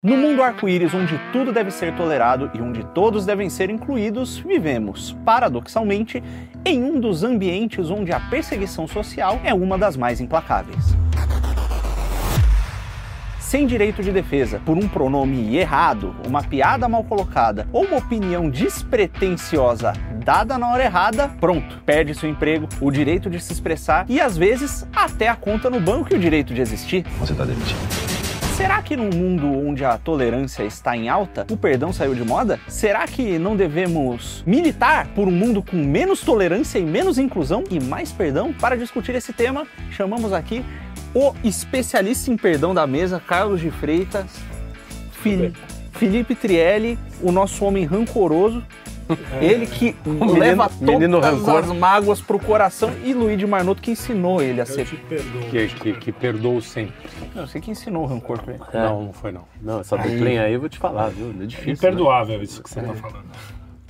No mundo arco-íris, onde tudo deve ser tolerado e onde todos devem ser incluídos, vivemos, paradoxalmente, em um dos ambientes onde a perseguição social é uma das mais implacáveis. Sem direito de defesa, por um pronome errado, uma piada mal colocada ou uma opinião despretensiosa dada na hora errada, pronto, perde seu emprego, o direito de se expressar e às vezes até a conta no banco e o direito de existir. Você está demitido. Será que num mundo onde a tolerância está em alta, o perdão saiu de moda? Será que não devemos militar por um mundo com menos tolerância e menos inclusão e mais perdão? Para discutir esse tema, chamamos aqui o especialista em perdão da mesa, Carlos de Freitas, Fili Felipe Trielli, o nosso homem rancoroso. Ele que menino, leva menino todas rancor. as mágoas pro coração e Luiz de Marnoto que ensinou ele a Eu ser... Que, que, que perdoou sempre. Não, você que ensinou o rancor pra ele. É. Não, não foi não. Não, essa duplinha aí eu vou te falar, viu? É difícil. Imperdoável né? isso que você tá falando.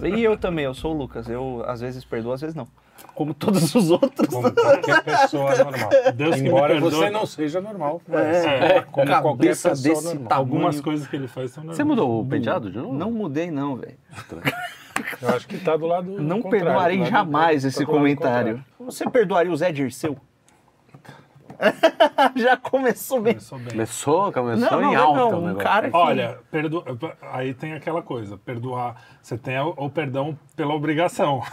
E eu também, eu sou o Lucas. Eu às vezes perdoo, às vezes não. Como todos os outros. Como qualquer pessoa normal. Deus Embora você não seja normal. Mas é, como qualquer pessoa desse normal. Algumas coisas que ele faz são normais. Você mudou o penteado de novo? Não mudei não, velho. Eu acho que tá do lado Não contrário, perdoarei lado- jamais tá esse lado comentário. Você perdoaria o Zé Dirceu? Já começou bem. Começou bem. Começou, começou Não, não, em alta não, um cara que... Olha, perdo... aí tem aquela coisa, perdoar. Você tem o, perdão pela obrigação.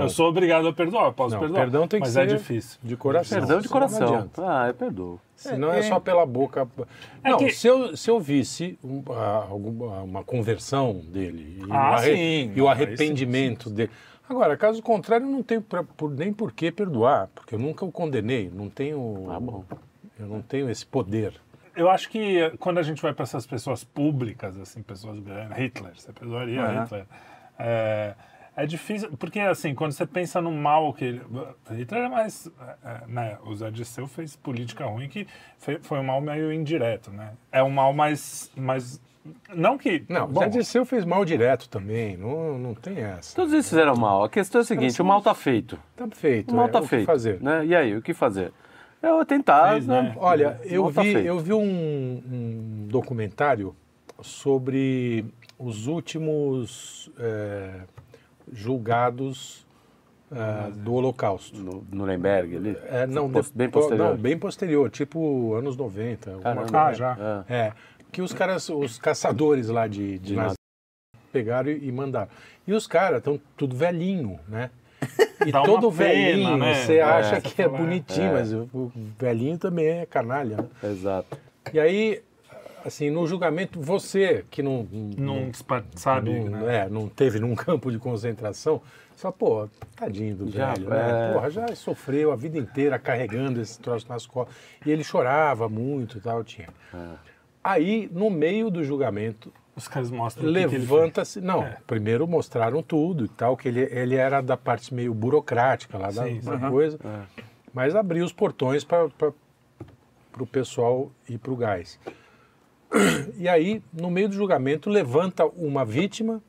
Eu sou obrigado a perdoar, eu posso Não, perdoar. perdão tem que mas ser é difícil. de coração. Perdão de coração. Ah, eu perdoo. Se não é, só pela boca. É não, que- se, eu, se eu visse um, ah, alguma- uma conversão dele e, Ah, o, arre- sim. e o Ah, arrependimento dele. Agora, caso contrário, eu não tenho pra- por- nem por que perdoar, porque eu nunca o condenei, não tenho. Ah, bom. Eu não tenho esse poder. Eu acho que eh, quando a gente vai para essas pessoas públicas, assim, pessoas grandes, Hitler, você perdoaria Aham. Hitler. É, é difícil, porque assim, quando você pensa no mal que ele. Hitler é mais. é, né, o Zé Disseu fez política ruim que foi, foi um mal meio indireto, né? É um mal mais. mais não que. Não, bom, Dirceu fez mal direto também, não, não tem essa. Todos eles fizeram mal. A questão é a seguinte, o mal tá feito. Tá feito. O mal é, tá o que feito. fazer. Né? E aí, o que fazer? Eu vou tentar. Fez, né? né? Olha, eu tá vi, feito. eu vi um, um documentário sobre os últimos é, julgados é, do Holocausto. No Nuremberg ali? É, não, bem po- posterior. Não, bem posterior, tipo anos 90. alguma Caramba. coisa. Ah, já. É. Que os caras, os caçadores lá de, de pegaram e, e mandaram. E os caras estão tudo velhinho, né? E Dá todo pena, velhinho, né? você É, acha que é é. bonitinho, É. mas o, velhinho também é canalha. Né? Exato. E aí, assim, no julgamento, você que não, Não dispa- sabe, não, né? é, não teve num campo de concentração, você fala, pô, tadinho do Já, velho, né? é. Porra, já sofreu a vida inteira carregando esse troço nas costas. E ele chorava muito e tal, tinha. É. Aí, no meio do julgamento, Os caras mostram levanta-se. Não, É. primeiro mostraram tudo e tal, que ele, ele era da parte meio burocrática lá da, Sim, da sim. coisa, É. mas abriu os portões para o pessoal ir para o gás. E aí, no meio do julgamento, levanta uma vítima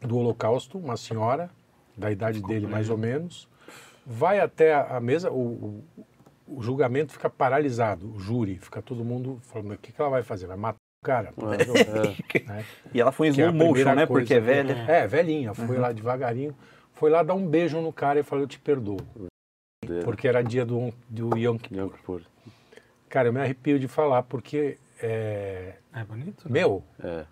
do Holocausto, uma senhora, da idade dele mais ou menos, vai até a, a mesa, o, o- o julgamento fica paralisado, o júri, fica todo mundo falando, o que, que ela vai fazer? Vai matar o cara? Né? E ela foi em é slow motion, né? Porque é que- velha. É, velhinha, foi lá devagarinho, foi lá dar um beijo no cara e falou, eu te perdoo. Porque era dia do, do Yom Kippur. Yom Kippur. Cara, eu me arrepio de falar, porque, é, É bonito? né? meu, É.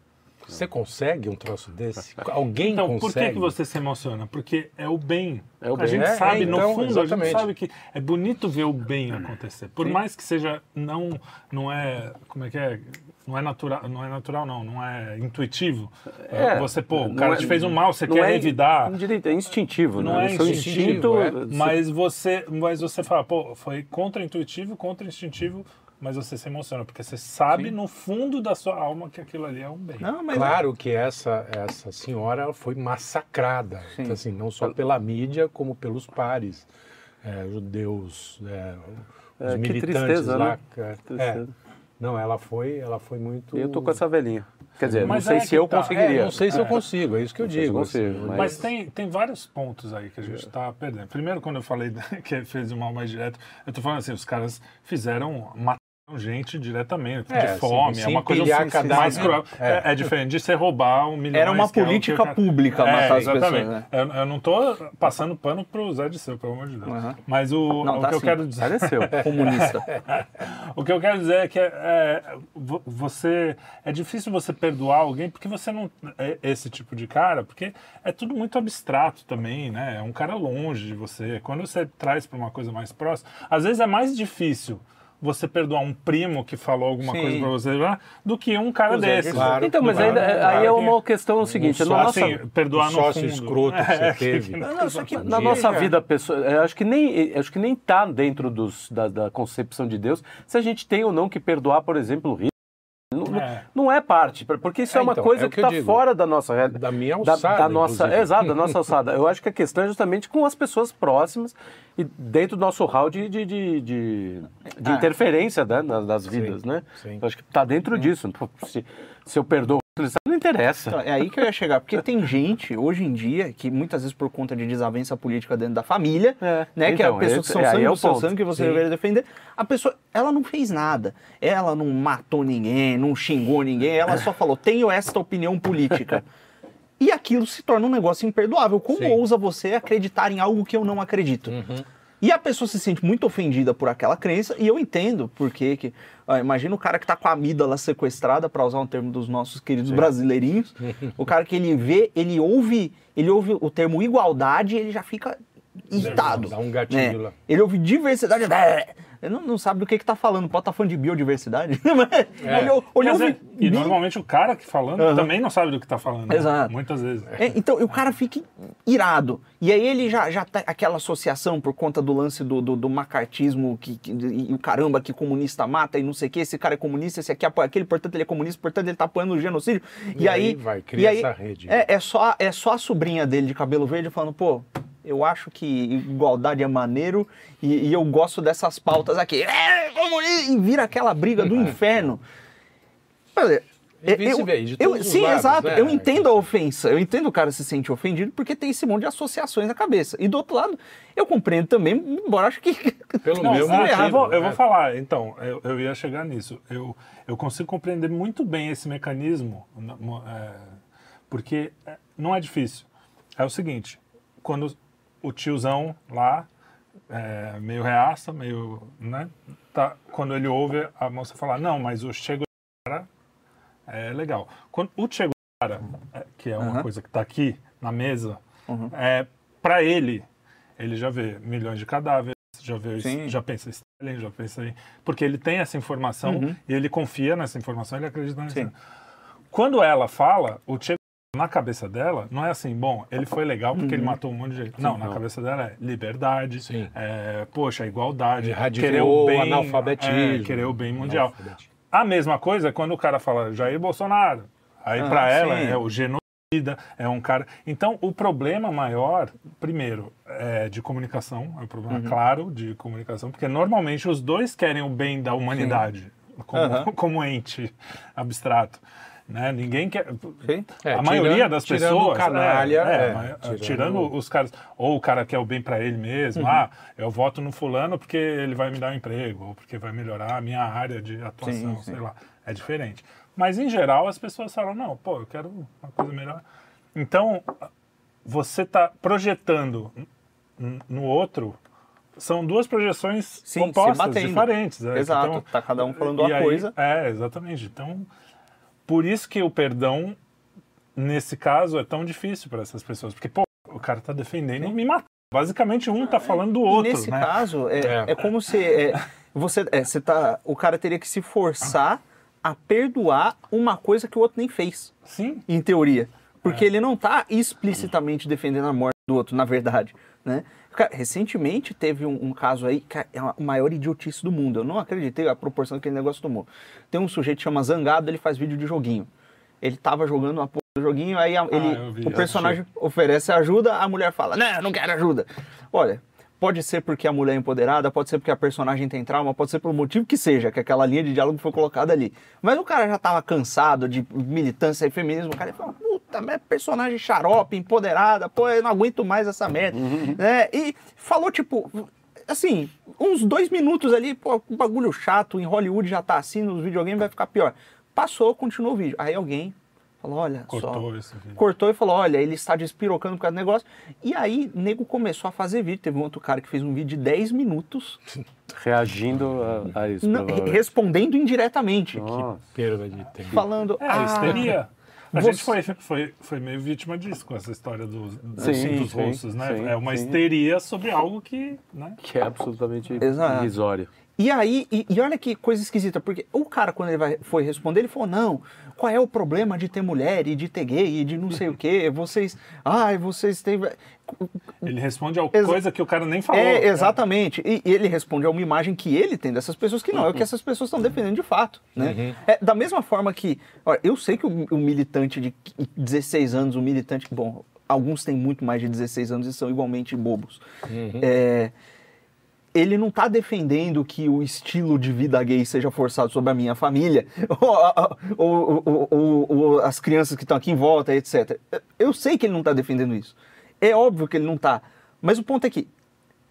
você consegue um troço desse? Alguém Então, por consegue? que, que você se emociona? Porque é o bem. É o A bem. gente É, sabe, é, no então, fundo, a exatamente. gente sabe que é bonito ver o bem acontecer. Por mais que seja não não é, como é que é? Não é natural, não é natural não, não é intuitivo. É, você, pô, o cara é- te fez um mal, você não quer é- revidar. Não direito, é instintivo, Não né? é instintivo, instinto. é. Mas você, mas você fala, pô, foi contra-intuitivo, contra-instintivo, mas você se emociona, porque você sabe no fundo da sua alma que aquilo ali é um bem. Não, mas Claro que essa, essa senhora foi massacrada, Sim. então, assim, não só pela mídia, como pelos pares é, judeus, é, os É, que militantes tristeza, lá. né? é, Tristeza. não, ela foi, ela foi muito. Eu tô com essa velhinha. Quer dizer, Mas não sei é se que eu tá. conseguiria. É, não sei se eu consigo, é isso que eu digo. consigo, assim, mas- Mas tem, tem vários pontos aí que a gente está perdendo. Primeiro, quando eu falei que fez o mal mais direto, eu tô falando assim, os caras fizeram, gente diretamente, É, de fome, é uma coisa assim, cadáver, mais cruel. é. É. é diferente de você roubar um milhão. Era uma é o política eu pública matar as exatamente. pessoas, né? Eu, eu não tô passando pano pro Zé de Seu, pelo amor de Deus. Aham. Mas o, Não, o tá que eu quero dizer... Pareceu. Comunista. O que eu quero dizer é que é, é, vo- você é difícil você perdoar alguém porque você não é esse tipo de cara, porque é tudo muito abstrato também, né? É um cara longe de você. Quando você traz para uma coisa mais próxima, às vezes é mais difícil você perdoar um primo que falou alguma Sim. coisa para você lá, do que um cara Pois é, desses. claro. Então, mas Claro, aí, aí claro é que- uma questão seguinte, um na nossa, assim, perdoar um no sócio fundo. escroto que você É, teve. Não, não, isso aqui na Veja. nossa vida pessoal, eu acho que nem acho que nem tá dentro dos, da, da concepção de Deus se a gente tem ou não que perdoar, por exemplo, o É. não é parte, porque isso é, É, uma então, coisa é que está fora da nossa realidade. Da minha da, alçada, da nossa, inclusive. exato, da nossa alçada. Eu acho que a questão é justamente com as pessoas próximas e dentro do nosso hall de, de, de, de- de Ah. interferência né, nas, nas vidas, né? sim. Eu acho que está dentro disso. Se, se eu perdoo, não interessa. Então, é aí que eu ia chegar, porque tem gente, hoje em dia, que muitas vezes por conta de desavença política dentro da família, É. né, que é Então, a pessoa que são é, aí sangue é do seu sangue que você Sim. deveria defender, a pessoa, ela não fez nada, ela não matou ninguém, não xingou ninguém, ela só falou, tenho esta opinião política. E aquilo se torna um negócio imperdoável. Como Sim. ousa você acreditar em algo que eu não acredito? E a pessoa se sente muito ofendida por aquela crença, e eu entendo por quê que. ó, imagina o cara que tá com a amígdala sequestrada, para usar um termo dos nossos queridos brasileirinhos. o cara que ele vê, ele ouve, ele ouve o termo igualdade e ele já fica irritado. Dá um gatilho né? lá. Ele ouve diversidade. Ele não, não sabe do que, que tá falando. Pode estar falando de biodiversidade. Mas ele, ou- ou E, ele às ouve vezes- e normalmente o cara que falando Aham. também não sabe do que está falando. né? Exato. Muitas vezes. É, então, e o cara fica irado. E aí ele já, já tá aquela associação por conta do lance do, do, do macartismo que, que- e o caramba que comunista mata e não sei o que, esse cara é comunista, esse aqui apoia aquele, portanto ele é comunista, portanto ele tá apoiando o genocídio. E, E aí, aí vai, e cria aí essa rede. É, é, só, é só a sobrinha dele de cabelo verde falando, pô, eu acho que igualdade é maneiro e, e eu gosto dessas pautas aqui. É! E vira aquela briga do inferno. Olha, E eu- eu- Sim, lados, exato. né? Eu entendo a ofensa. Eu entendo o cara se sente ofendido porque tem esse monte de associações na cabeça. E do outro lado, eu compreendo também, embora acho que. Pelo Não, ah, motivo. eu, vou, eu né? vou falar, então, eu, eu ia chegar nisso. Eu, eu consigo compreender muito bem esse mecanismo, é, porque é, não é difícil. É o seguinte, quando o tiozão lá, é, meio reaça, meio, né, tá, quando ele ouve a moça falar, não, mas o Che Guevara é legal. Quando o Che Guevara, é, que é uma Aham. coisa que está aqui na mesa, Uhum. é, para ele, ele já vê milhões de cadáveres, já vê, Sim. já pensa em Stalin, já pensa em... Porque ele tem essa informação Uhum. e ele confia nessa informação, ele acredita nessa. Sim. Quando ela fala, o Che na cabeça dela, não é assim, bom, ele foi legal porque Uhum. ele matou um monte de gente. Não, na não. cabeça dela é liberdade, Sim. é, poxa, igualdade, Erradicou querer o bem, analfabetismo. é, querer o bem mundial. A mesma coisa é quando o cara fala Jair Bolsonaro. Aí Ah, pra ela é o genocida, é um cara. Então o problema maior, primeiro, é de comunicação, é um problema Uhum. claro de comunicação, porque normalmente os dois querem o bem da humanidade como, Aham. como ente abstrato. Né? Ninguém quer. Sim. É, a maioria tirando- das tirando pessoas. o canalha, é, é, é, tirando- tirando... os caras. Ou o cara quer o bem para ele mesmo. Uhum. Ah, eu voto no fulano porque ele vai me dar um emprego, ou porque vai melhorar a minha área de atuação, Sim, sim. sei lá. É diferente. Mas em geral as pessoas falam, não, pô, eu quero uma coisa melhor. Então, você está projetando no outro. São duas projeções Sim, batendo. diferentes. é, Exato. tão- Tá cada um falando e uma coisa. É, exatamente. Então, por isso que o perdão, nesse caso, é tão difícil para essas pessoas. Porque, pô, o cara tá defendendo me matar. Basicamente, um tá falando do E outro, nesse né? caso, é, É. é como se é, você, é, você tá, o cara teria que se forçar a perdoar uma coisa que o outro nem fez, Sim. em teoria. Porque É. ele não tá explicitamente defendendo a morte do outro, na verdade, né? Cara, recentemente teve um, um caso aí, que é a maior idiotice do mundo. Eu não acreditei a proporção que aquele negócio tomou. Tem um sujeito que chama Zangado, ele faz vídeo de joguinho. Ele tava jogando uma porra do joguinho, aí a- ele, eu vi, o personagem oferece ajuda, a mulher fala, não, não quero ajuda. Olha, pode ser porque a mulher é empoderada, pode ser porque a personagem tem trauma, pode ser pelo motivo que seja, que aquela linha de diálogo foi colocada ali. Mas o cara já tava cansado de militância e feminismo, o cara falou, mas é personagem xarope, empoderada, pô, eu não aguento mais essa merda. Né? E falou, tipo, assim, uns dois minutos ali, pô, um bagulho chato, em Hollywood já tá assim, nos videogames vai ficar pior. Passou, continuou o vídeo. Aí alguém falou, olha Cortou só. esse vídeo. Cortou e falou, olha, ele está despirocando por causa do negócio. E aí, nego começou a fazer vídeo. Teve um outro cara que fez um vídeo de 10 minutos, Reagindo a, a isso. não- respondendo indiretamente. Nossa. Perda de tempo. Falando, É, ah, histeria. A você- gente foi, foi, foi meio vítima disso com essa história dos, dos, Sim, dos sim, rostos, né? sim, é uma sim. histeria sobre algo que, né? Que é absolutamente Exato. irrisório. E aí, e, e olha que coisa esquisita, porque o cara, quando ele vai, foi responder, ele falou: não, qual é o problema de ter mulher e de ter gay e de não sei o quê? Vocês. Ai, vocês têm. Ele responde a coisa que o cara nem falou. É, né? exatamente. E, e ele responde a uma imagem que ele tem dessas pessoas que não é o que essas pessoas estão defendendo de fato. Né? É, da mesma forma que. Olha, eu sei que o, o militante de 16 anos, o militante. Bom, alguns têm muito mais de 16 anos e são igualmente bobos. É, ele não está defendendo que o estilo de vida gay seja forçado sobre a minha família, ou, ou- ou- ou- as crianças que estão aqui em volta, etc. Eu sei que ele não está defendendo isso. É óbvio que ele não está. Mas o ponto é que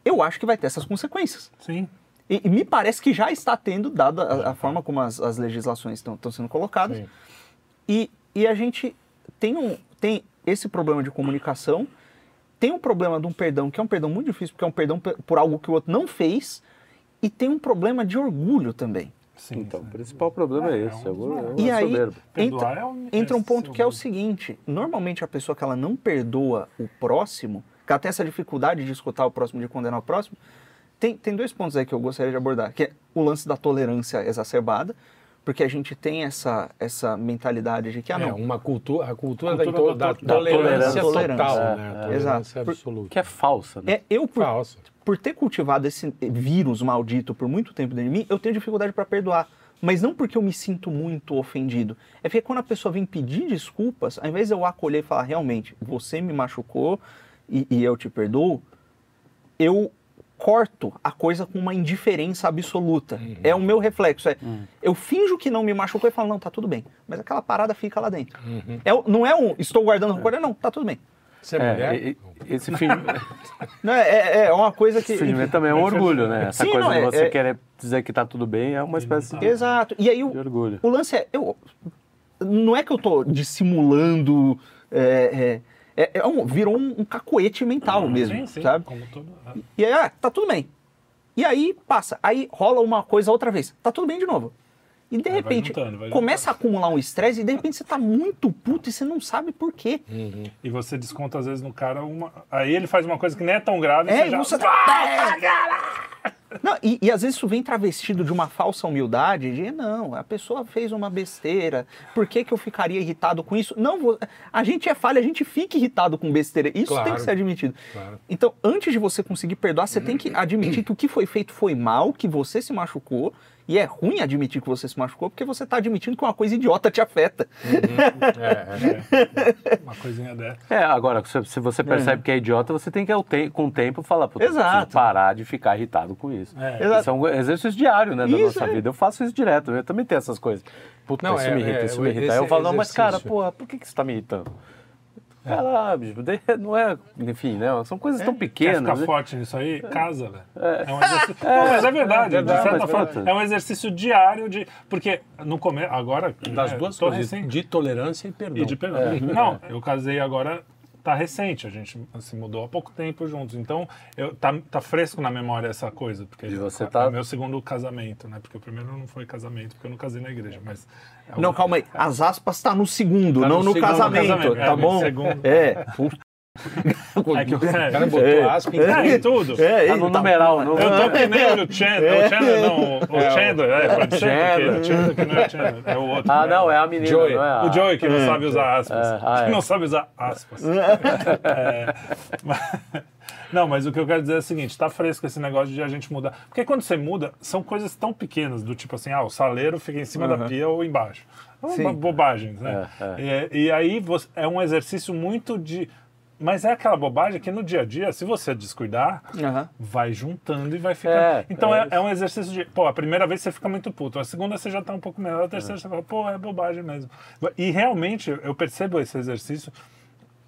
eu acho que vai ter essas consequências. Sim. E, e me parece que já está tendo, dada a, a forma como as, as legislações estão, estão sendo colocadas. Sim. E, e a gente tem, um, tem esse problema de comunicação, tem um problema de um perdão, que é um perdão muito difícil, porque é um perdão pe- por algo que o outro não fez, e tem um problema de orgulho também. Sim, Então, o sim. principal problema é É, esse. é É, um o- é E o aí entra, é um- entra um é ponto que é o seguinte: normalmente a pessoa que ela não perdoa o próximo, que ela tem essa dificuldade de escutar o próximo, de condenar o próximo, tem, tem dois pontos aí que eu gostaria de abordar, que é o lance da tolerância exacerbada, porque a gente tem essa, essa mentalidade de que, ah, É, não, uma cultura, a cultura, Cultura da, da da to- da tolerância, tolerância. total, É, né? é. Tolerância Exato. absoluta. Que é falsa, né? é, eu, por, Falsa. por ter cultivado esse vírus maldito por muito tempo dentro de mim, eu tenho dificuldade para perdoar. Mas não porque eu me sinto muito ofendido. É porque quando a pessoa vem pedir desculpas, ao invés de eu acolher e falar, realmente, você me machucou e, e eu te perdoo, eu corto a coisa com uma indiferença absoluta. É o meu reflexo. É, Eu finjo que não me machucou e falo, não, tá tudo bem. Mas aquela parada fica lá dentro. É o- não é um, estou guardando rancor, é, não, tá tudo bem. Você é, É, mulher? e- e- esse filme, Não, é, é, é uma coisa que... esse filme também é um orgulho, né? Essa Sim, coisa não, de é- você é- querer dizer que tá tudo bem é uma espécie de, Exato. E aí o, de orgulho. O lance é, eu, não é que eu tô dissimulando, é, é, é- um- virou um, um cacoete mental mesmo, Sim, sim, sabe? como tudo. é. E aí, ah, tá tudo bem. E aí passa, aí rola uma coisa outra vez, tá tudo bem de novo. E de repente juntando, começa a acumular um estresse e de repente você tá muito puto e você não sabe por quê. E você desconta às vezes no cara uma. Aí ele faz uma coisa que nem é tão grave. É, você já... você tá. Não, e, e às vezes isso vem travestido de uma falsa humildade, de não, a pessoa fez uma besteira, por que, que eu ficaria irritado com isso? Não, vou- a gente é falha, a gente fica irritado com besteira. Isso tem Claro. que ser admitido. Claro. Então, antes de você conseguir perdoar, você tem que admitir que o que foi feito foi mal, que você se machucou, e é ruim admitir que você se machucou, porque você está admitindo que uma coisa idiota te afeta. É, é. Uma coisinha dessa. É, agora, se, você percebe que é idiota, você tem que, com o tempo, falar, pô, Exato. parar de ficar irritado com isso. É. Exato. Isso é um exercício diário, né, da Isso, nossa é. vida. Eu faço isso direto, eu também tenho essas coisas. Puta, Não, isso é- me irrita, é, isso me irrita. Aí eu falo, não, mas cara, porra, por que, que você tá me irritando? Lá, bicho, não é, enfim, né, são coisas tão Quer pequenas. ficar né? forte nisso aí? Casa, velho. É. um exercício. Não, mas é verdade, é verdade, de certa forma. verdade. É um exercício diário de. Porque no começo. Agora. Das é, duas coisas, recém- de tolerância e perdão. E de perdão. Não, eu casei agora, tá recente, a gente se mudou há pouco tempo juntos. Então, eu, tá, tá fresco na memória essa coisa. Porque E você é tá- o meu segundo casamento, né? Porque o primeiro não foi casamento, porque eu não casei na igreja, mas... é Não, calma aí. As aspas tá no segundo, Tá não no no, segundo casamento, casamento, tá é, no bom? segundo. É. É que O cara é, botou É. aspa em é, em tudo. É, Tá no numeral, não Eu tô que nem o Chandler, o Chandler não, o É, Chandler, é, pode ser, Chandler. Chandler que não é o Chandler, é o outro. Ah, não, é a menina, Joey. não é a... O Joey que não sabe usar aspas. É, ah, é. Que não sabe usar aspas. É, mas- não, mas o que eu quero dizer é o seguinte, tá fresco esse negócio de a gente mudar. Porque quando você muda, são coisas tão pequenas, do tipo assim, ah, o saleiro fica em cima da pia ou embaixo. É Sim. bobagem, né? E, e aí você- é um exercício muito de... Mas é aquela bobagem que no dia a dia, se você descuidar, Aham. vai juntando e vai ficando. É, então é é, é um exercício de. Pô, a primeira vez você fica muito puto, a segunda você já tá um pouco melhor, a terceira você fala, pô, é bobagem mesmo. E realmente eu percebo esse exercício.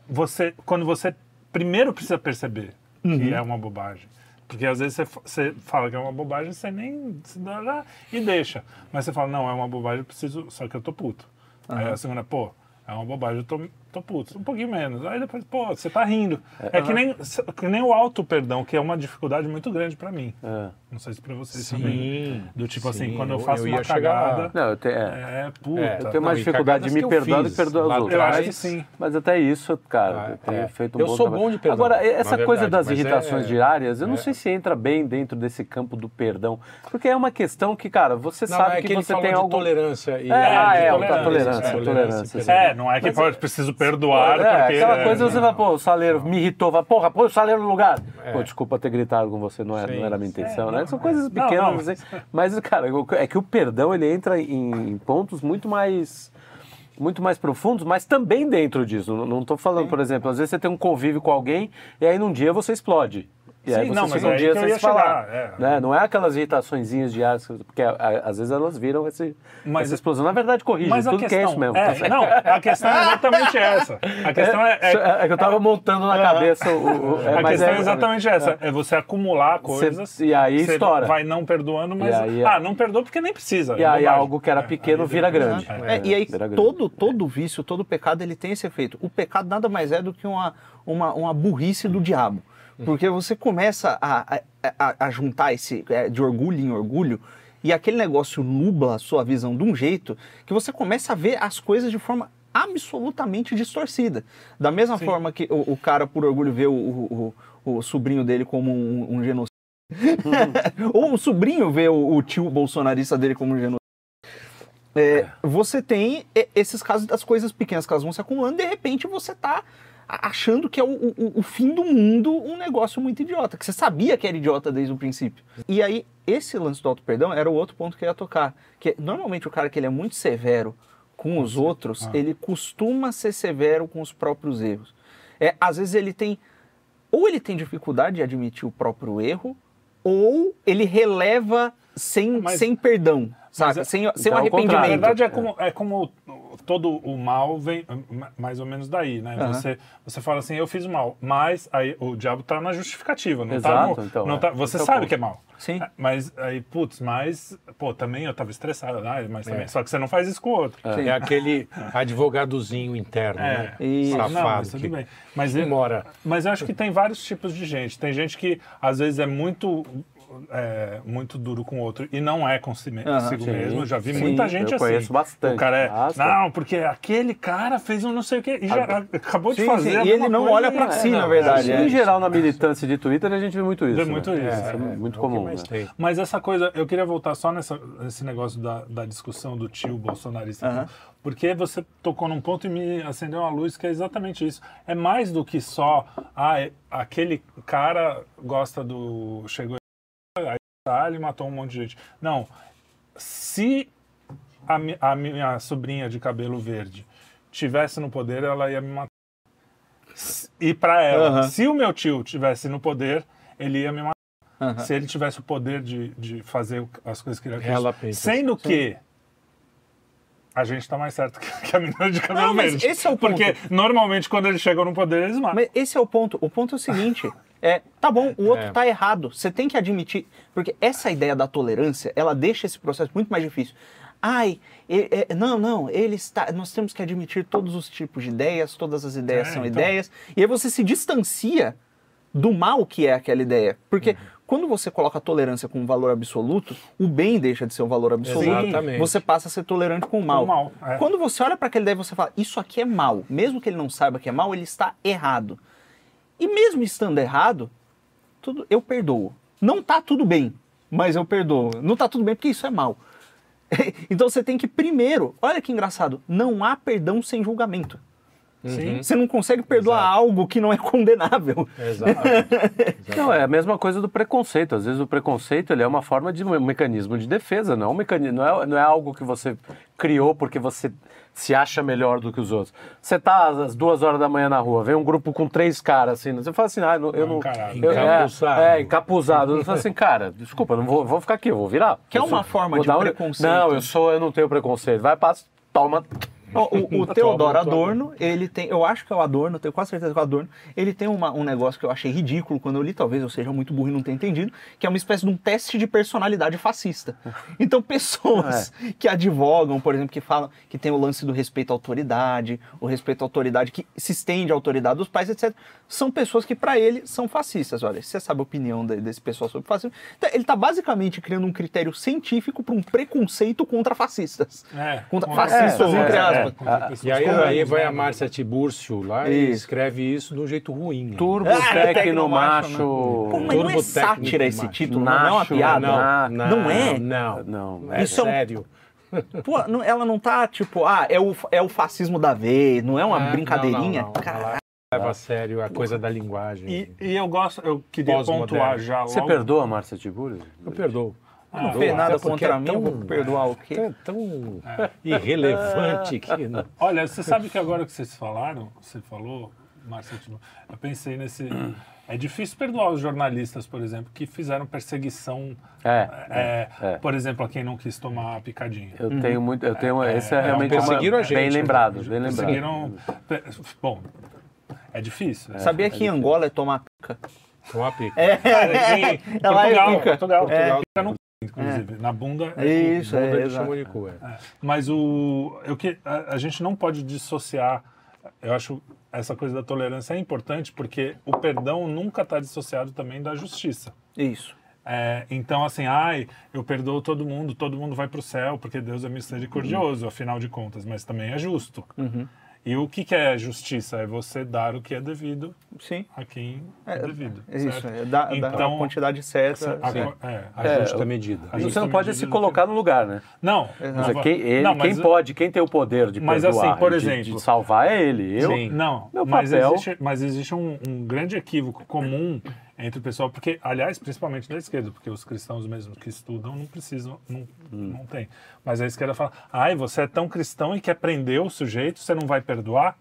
Você, quando você primeiro precisa perceber que é uma bobagem. Porque às vezes você, você fala que é uma bobagem, você nem se dá lá e deixa. Mas você fala, não, é uma bobagem, eu preciso, só que eu tô puto. Aí a segunda, pô, é uma bobagem, eu tô, tô puto. Um pouquinho menos. Aí depois, pô, você tá rindo. É, que, nem, que nem o auto-perdão, que é uma dificuldade muito grande pra mim. É. Não sei se pra vocês Sim, também. Do tipo sim, assim, quando eu faço eu uma chegar cagada. Não, eu tenho, é. É, puta. É, Eu tenho mais Não, dificuldade de me perdoar do que perdoar os outros. Eu acho atrás. que sim. Mas até isso, cara, Ah, eu tenho é. feito um Eu bom sou trabalho. bom de perdoar, Agora, essa coisa verdade, das mas é- irritações diárias, eu não é. sei se entra bem dentro desse campo do perdão. Porque é uma questão que, cara, você Não, sabe é que, que ele você tem algo... tolerância. E É, ah, de é, tolerância, tolerância, é, tolerância. É, não é que preciso perdoar É, porque... aquela coisa você fala, pô, o saleiro me irritou, porra, põe o saleiro no lugar. É. Pô, desculpa ter gritado com você, não, é, era a minha intenção, É, né? Não, São é. coisas Não, pequenas, não, mas, mas, cara, é que o perdão, ele entra em, pontos muito mais muito mais profundos, mas também dentro disso. Não, não tô falando, por exemplo, às vezes você tem um convívio com alguém e aí num dia você explode. E aí Sim, você não, mas um é dia sem ia se falar. chegar, é. né? Não é aquelas irritaçõezinhas diárias, porque a- a- às vezes elas viram esse, Mas- essa explosão. Na verdade, corrige, Mas tudo questão, que é isso mesmo. é, tá não, a questão é exatamente essa. A questão é, é- É que eu tava montando na cabeça o. o- é, a mas questão é, é- exatamente essa. É você acumular coisas. e aí você estoura. Vai não perdoando, mas. Aí- ah, não perdoa porque nem precisa. E é aí algo que era pequeno vira grande. É, e aí todo, todo vício, todo pecado, ele tem esse efeito. O pecado nada mais é do que uma, uma, uma burrice do diabo. Porque você começa a, a, a- juntar esse é, de orgulho em orgulho e aquele negócio nubla a sua visão de um jeito que você começa a ver as coisas de forma absolutamente distorcida. Da mesma forma que o, o cara, por orgulho, vê o, o, o- sobrinho dele como um, um genocida. Ou o sobrinho vê o, tio bolsonarista dele como um genocida. É, você tem esses casos das coisas pequenas que elas vão se acumulando, de repente você tá a- achando que é o, o- o fim do mundo um negócio muito idiota, que você sabia que era idiota desde o princípio. E aí, esse lance do auto-perdão era o outro ponto que eu ia tocar. Que normalmente o cara que ele é muito severo com os outros, ele costuma ser severo com os próprios erros. É, às vezes ele tem. Ou ele tem dificuldade de admitir o próprio erro, ou ele releva sem, Mas- sem perdão, sabe? é- sem, sem um Então, contrário. Na arrependimento. verdade, é como, é como todo o mal vem ma- mais ou menos daí, né? Aham. Você, você fala assim, eu fiz o mal, mas aí o diabo tá na justificativa, não tá Exato, no, então, não é. tá- você Esse é sabe que é mal. Sim. É, Mas aí, putz, mas, pô, também eu tava estressado, né? mas também, É. só que você não faz isso com o outro. É aquele advogadozinho interno, É. né? Isso. Não, Safado. mas tudo que bem. Mas, mora. mas eu acho que tem vários tipos de gente. Tem gente que às vezes é muito é, muito duro com o outro e não é consigo Sim, mesmo. Já vi sim, muita gente eu assim. conheço bastante. O cara é, Basta. não, porque aquele cara fez um não sei o quê e já acabou de Sim, fazer sim, e ele não olha pra é, si, não, na verdade. é. Em geral, na militância de Twitter, a gente vê muito isso. Vê né? muito isso, É, é. muito É comum. né? Mas essa coisa, eu queria voltar só nessa, nesse negócio da, da discussão do tio bolsonarista. Aham. Porque você tocou num ponto e me acendeu uma luz que é exatamente isso. É mais do que só, ah, é- aquele cara gosta do. Chegou tá, ele matou um monte de gente. Não. Se a, a minha sobrinha de cabelo verde tivesse no poder, ela ia me matar. E pra ela, Aham. se o meu tio tivesse no poder, ele ia me matar Aham. se ele tivesse o poder de, de fazer as coisas que ele. Ela pensa Sendo que a gente tá mais certo que a menina de cabelo Não, verde. esse é o ponto. Porque normalmente quando eles chegam no poder, eles matam. Mas esse é o ponto. O ponto é o seguinte: é, tá bom, o outro É. tá errado. Você tem que admitir. Porque essa ideia da tolerância, ela deixa esse processo muito mais difícil. Ai, é, não, não, ele está. Nós temos que admitir todos os tipos de ideias, todas as ideias É, são então. ideias. E aí você se distancia do mal que é aquela ideia. Porque Uhum. quando você coloca a tolerância como um valor absoluto, o bem deixa de ser um valor absoluto. Exatamente. Você passa a ser tolerante com o mal. o mal, é. Quando você olha para aquela ideia, você fala, isso aqui é mal. Mesmo que ele não saiba que é mal, ele está errado. E mesmo estando errado, tudo eu perdoo. Não tá tudo bem, mas eu perdoo. Não tá tudo bem porque isso é mal. então você tem que primeiro, olha que engraçado, não há perdão sem julgamento. Sim. Você não consegue perdoar Exato. algo que não é condenável. Exato. Não, é a mesma coisa do preconceito. Às vezes o preconceito ele é uma forma de um mecanismo de defesa, não é, um mecanismo, não é, não é algo que você criou porque você se acha melhor do que os outros. Você tá às duas horas da manhã na rua, vem um grupo com três caras assim, você fala assim, ah, não- eu não. Encarado. eu- é, Encapuzado. É, encapuzado. Você fala assim, cara, desculpa, não vou, vou ficar aqui, eu vou virar. Que é uma sou- forma de um- preconceito. Não, eu sou, eu não tenho preconceito. Vai, passa, toma. O, o Theodor Adorno, ele tem, eu acho que é o Adorno, tenho quase certeza que é o Adorno, ele tem uma- um negócio que eu achei ridículo quando eu li, talvez eu seja muito burro e não tenha entendido, que é uma espécie de um teste de personalidade fascista. Então, pessoas que advogam, por exemplo, que falam que tem o lance do respeito à autoridade, o respeito à autoridade que se estende à autoridade dos pais, etc., são pessoas que, para ele, são fascistas. Olha, você sabe a opinião de- desse pessoal sobre fascismo. Então, ele está basicamente criando um critério científico para um preconceito contra fascistas. É, Contra contra- fascistas, é, entre é, contra E aí, comuns, aí vai né? a Márcia Tibúrcio lá e Isso. escreve isso de um jeito ruim. né? Turbo Ah, é Tecnomacho. tecnomacho, Pô, mas não é Turbo sátira esse macho. título, não é uma piada. não, Não é? Não, Não, É Isso é um- sério. Pô, não- ela não tá tipo, ah, é o, é o fascismo da vez, não é uma É, brincadeirinha? não, não, não. Caralho. Leva a sério a coisa da linguagem. E, e eu gosto, eu queria pontuar já Você logo- perdoa a Márcia Tibúrio? Eu perdoo. Ah, Não fez nada Até porque contra é mim, tão- vou perdoar o quê? É tão irrelevante que não. Olha, você sabe que agora que vocês falaram, você falou, Márcio, eu pensei nesse. É difícil perdoar os jornalistas, por exemplo, que fizeram perseguição, É. é, é. por exemplo, a quem não quis tomar a picadinha. Eu tenho muito. Eu tenho, esse é realmente uma, perseguiram a gente, bem né? lembrado, bem lembrado. Conseguiram. Bom, é difícil. Sabia que em Angola é tomar pica? Então aplica. É, Sim, ela é Portugal, pica. Portugal, É. Portugal inclusive, na bunda. É isso, Bunda é, de exato. chamou de cu, é. Mas o, eu que, a, a gente não pode dissociar. Eu acho essa coisa da tolerância é importante porque o perdão nunca está dissociado também da justiça. Isso. É, então, assim, ai, eu perdoo todo mundo, todo mundo vai para o céu porque Deus é misericordioso, afinal de contas, mas também é justo. E o que, que é justiça? É você dar o que é devido Sim. a quem é, É, devido. É isso, é da, Então, a quantidade certa. a, sim. é, a A justa- justa medida. a justa você não pode se colocar no lugar, né? Não, não quem, ele, não, mas quem pode, quem tem o poder de Mas perdoar assim, por e de- exemplo- de, salvar é ele. Eu, Sim. Não, Meu mas papel- existe, mas existe um, um grande equívoco comum entre o pessoal, porque, aliás, principalmente da esquerda, porque os cristãos mesmo que estudam não precisam, não, não tem. Mas a esquerda fala, ai, você é tão cristão e quer prender o sujeito, você não vai perdoar?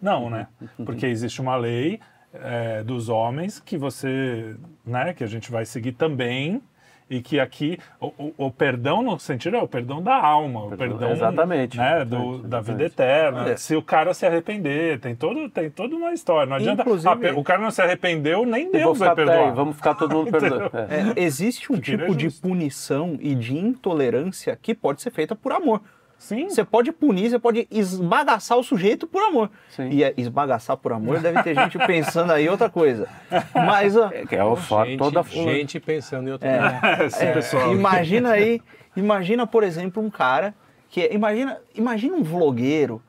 Não, né? Porque existe uma lei é, dos homens que você, né, que a gente vai seguir também e que aqui o, o- o perdão no sentido é o perdão da alma, o Perdão- exatamente. né, do, Exatamente, da vida eterna. É. Se o cara se arrepender, tem todo tem toda uma história. Não adianta Inclusive- ah, o cara não se arrependeu, nem Deus vai perdoar. é, vamos ficar todo mundo perdoando. É. É, existe um tipo de justo. punição e de intolerância que pode ser feita por amor. Sim. Você pode punir, você pode esbagaçar o sujeito por amor. Sim. E é, esbagaçar por amor deve ter gente pensando aí outra coisa. Mas, É, que é o for, Gente, toda gente pensando em outra coisa. Esse é, pessoal. imagina aí, imagina, por exemplo, um cara que é- imagina, imagina um vlogueiro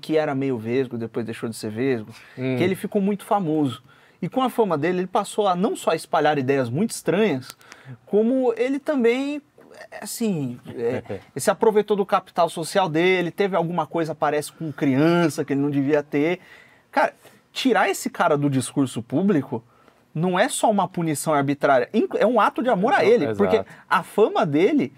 que era meio vesgo, depois deixou de ser vesgo, que ele ficou muito famoso. E com a fama dele, ele passou a não só espalhar ideias muito estranhas, como ele também assim, é, se aproveitou do capital social dele, teve alguma coisa, parece, com criança que ele não devia ter. Cara, tirar esse cara do discurso público não é só uma punição arbitrária, é um ato de amor a ele, Exato. porque a fama dele,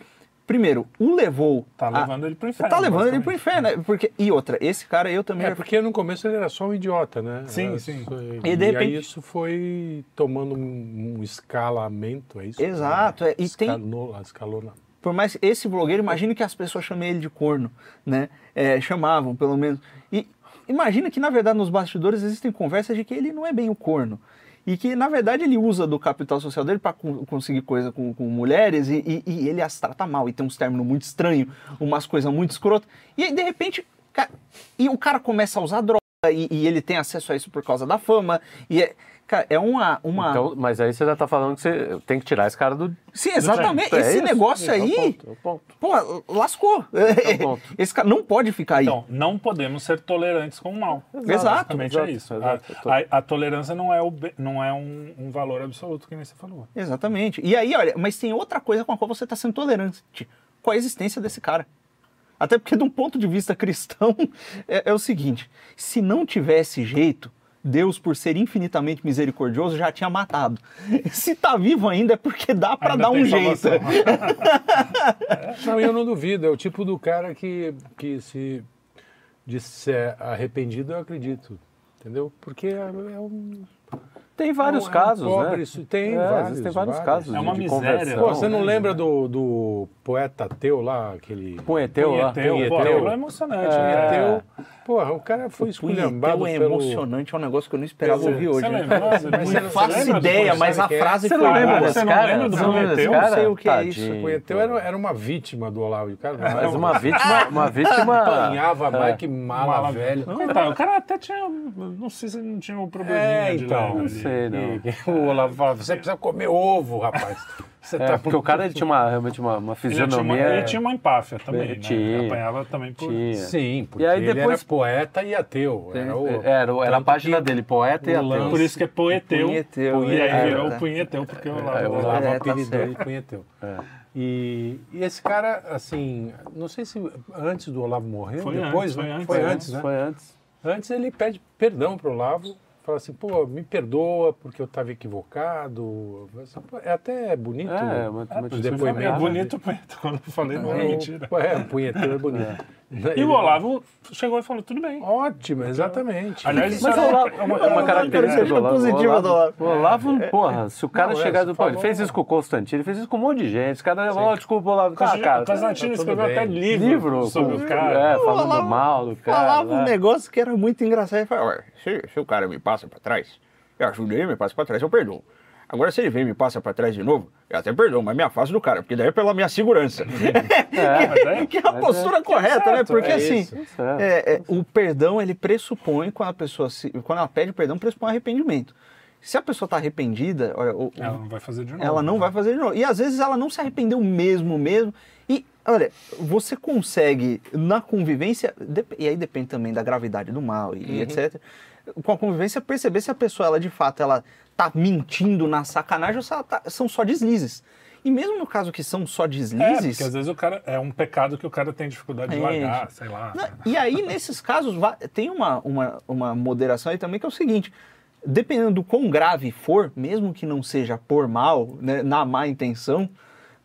primeiro, o levou. Tá a- levando ele pro inferno. Tá levando ele pro inferno, né? Porque, e outra, esse cara eu também. É, já- porque no começo ele era só um idiota, né? Sim, Era sim. E E, de aí repente- isso foi tomando um, um escalamento, é isso? Exato, é, e tem- Escano- escalona- Por mais esse blogueiro, imagine que as pessoas chamem ele de corno, né? É, chamavam, pelo menos. E imagina que, na verdade, nos bastidores existem conversas de que ele não é bem o corno. E que, na verdade, ele usa do capital social dele para conseguir coisa com, com mulheres e, e- e ele as trata mal. E tem uns términos muito estranhos, umas coisas muito escrotas. E aí, de repente, e o cara começa a usar droga e, e ele tem acesso a isso por causa da fama. E é, cara, é uma. uma... Então, mas aí você já tá falando que você tem que tirar esse cara do. Sim, exatamente. É Esse isso? negócio É o aí. ponto, é o ponto. Pô, lascou. ponto. Esse cara não pode ficar aí. Então, não podemos ser tolerantes com o mal. Exato, Basicamente exato, é isso. exato. A, a- a tolerância não é, o não é um, um valor absoluto, que nem você falou. Exatamente. E aí, olha, mas tem outra coisa com a qual você está sendo tolerante, com a existência desse cara. Até porque, de um ponto de vista cristão, é, é o seguinte: se não tivesse jeito, Deus, por ser infinitamente misericordioso, já tinha matado. Se tá vivo ainda é porque dá para dar um jeito. salvação. Não, eu não duvido. É o tipo do cara que, que se disser arrependido, eu acredito. Entendeu? Porque é, é um, Tem vários É um- é um casos, pobre, né? isso- tem É, vários, Existem vários vários. casos É uma de, de miséria, conversão. Pô, você não né? lembra do, do poeta ateu lá, aquele... Punheteu lá. Punheteu, pô, Punheteu. aquilo é emocionante. É. né? Ateu. Porra, o cara foi esculhambado Punheteu é pelo... emocionante, é um negócio que eu não esperava ouvir hoje. né? Não não faço ideia, Punheteu, mas a é? frase foi lembra cara, desse Você não cara? lembra do Você não lembra desse Punheteu? cara? Não sei o que é isso. O Punheteu era, uma vítima do Olavo. O cara Mas uma vítima, uma vítima... apanhava É. mais que mala, velho. Coitado, o cara até tinha. Não sei se não tinha um probleminha É, de então. leve Não ali. Sei, não. E- o Olavo falava, você precisa comer ovo, rapaz. Você É, tá porque o cara ele tinha uma, realmente uma, uma Ele tinha, uma, fisionomia... ele tinha uma empáfia também, Ele né? tinha. Ele apanhava também por. Tinha. Sim, porque E aí ele era depois- poeta e ateu. Era, o, Era, era a página que dele, poeta e o ateu. Por isso que é poeteu. Punheteu, e aí é, virou o punheteu, porque o É, Olavo. o O era- Olavo É, tá apelidou ele Punheteu. É. E, e esse cara, assim, não sei se antes do Olavo morrer, Foi depois, antes, foi né? antes, foi foi antes, né? Foi antes. Antes ele pede perdão pro Olavo, fala assim, pô, me perdoa porque eu estava equivocado. Assim, É até bonito. É, É, depoimento. é bonito o punheteu. Quando eu falei, não é É, mentira. É, o punheteiro é bonito. E o Olavo chegou e falou: tudo bem. Ótimo, exatamente. Aliás, isso Mas o era Olavo, é uma, é uma característica do Olavo. positiva O do Olavo. O Olavo, porra, se o cara Não, é, chegar do. Pô, ele falou- fez isso com o Constantino, ele fez isso com um monte de gente. Os caras, ó, desculpa, Olavo. Tá, cara, O Constantino tá tudo escreveu bem. até livro, livro sobre com- o cara. É, falando Olavo mal do cara. Falava um né? negócio que era muito engraçado. Ele falava, "Ué, se, se o cara me passa pra trás, eu ajudo ele, me passa pra trás, eu perdoo. Agora, se ele vem e me passa pra trás de novo, eu até perdoo, mas me afasto do cara, porque daí é pela minha segurança. É, Mas é- que é a Mas postura é correta, né? certo, Porque é assim, isso. É. é, é, o perdão, ele pressupõe, quando a pessoa se, quando ela pede perdão, pressupõe arrependimento. Se a pessoa tá arrependida, olha, o- Ela não vai fazer de novo. ela não né? vai fazer de novo. E às vezes ela não se arrependeu mesmo, mesmo. E, olha, você consegue, na convivência, e aí depende também da gravidade do mal e, etc. Com a convivência, perceber se a pessoa, ela de fato, ela tá mentindo na sacanagem ou se ela tá- são só deslizes. E mesmo no caso que são só É, deslizes. porque às vezes o cara é um pecado que o cara tem dificuldade de É, largar, sei lá. E aí, nesses casos, tem uma, uma, uma moderação aí também, que é o seguinte: dependendo do quão grave for, mesmo que não seja por mal, né, na má intenção,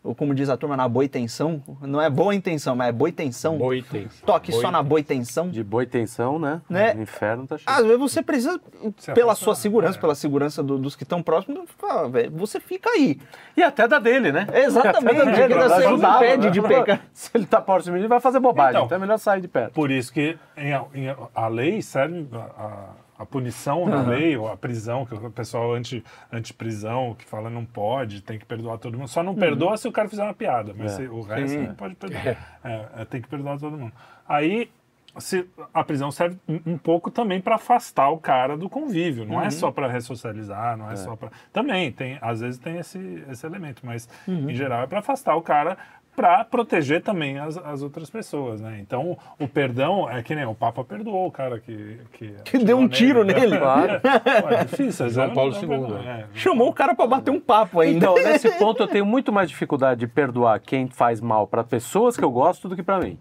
ou como diz a turma, na boa intenção, não é boa intenção, mas é boa intenção. Boa intenção. Toque Boa só na boa intenção. De boa intenção, né? Né? O inferno tá cheio. Às vezes você precisa, Se pela afastar, sua segurança, é. pela segurança do- dos que estão próximos, velho, você fica aí. E até da dele, né? Exatamente, Até da dele, que vai você não ajudar, impede né? de pecar. Se ele tá próximo de mim, ele vai fazer bobagem. Então. Então, é melhor sair de perto. Por isso que em, em- a lei serve, a, a- a punição na lei, ou a prisão, que o pessoal anti, anti-prisão, que fala não pode, tem que perdoar todo mundo. Só não perdoa se o cara fizer uma piada, mas se- o resto Sim. não pode perdoar. É, é, tem que perdoar todo mundo. Aí se, a prisão serve um, pouco também para afastar o cara do convívio, não é só para ressocializar, não é, só para. Também, tem, às vezes tem esse, esse elemento, mas em geral é para afastar o cara para proteger também as, as outras pessoas, né? Então, o perdão é que nem o Papa perdoou o cara que... Que, Que deu um tiro nele. nele. Claro. Pô, é difícil. João é- Paulo é- II, é- Chamou o cara pra bater um papo ainda. Então, nesse ponto, eu tenho muito mais dificuldade de perdoar quem faz mal para pessoas que eu gosto do que para mim.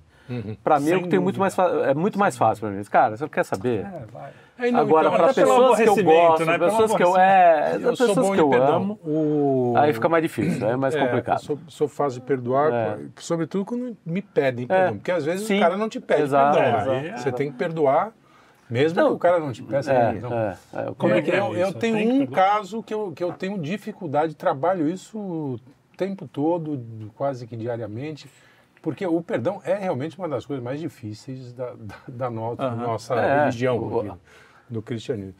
Para mim, Sem eu tenho muito mais é muito mais fácil para mim. Cara, você quer saber? É, vai. Não, Agora, então, para pessoas que eu gosto, né? Pessoas que eu. É, eu pessoas que eu perdão. amo, O... aí fica mais difícil, é mais É, complicado. sou, sou fácil de perdoar, É. sobretudo quando me pedem perdão. Porque às vezes Sim. o cara não te pede Exato, perdão. exato. Aí Você tem que perdoar, mesmo Não. que o cara não te peça É, perdão. é, é. Como é que é eu, eu tenho um perdoar? caso que eu, que eu tenho dificuldade, trabalho isso o tempo todo, quase que diariamente, porque o perdão é realmente uma das coisas mais difíceis da, da, da no- nossa É. religião, O- do cristianismo.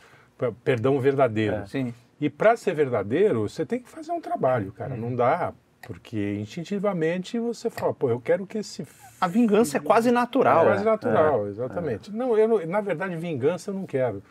Perdão verdadeiro. Sim. E para ser verdadeiro, você tem que fazer um trabalho, cara. Não dá, porque instintivamente você fala, pô, eu quero que esse A vingança é quase é natural. quase né? natural, exatamente. Não, eu não- na verdade, vingança eu não quero.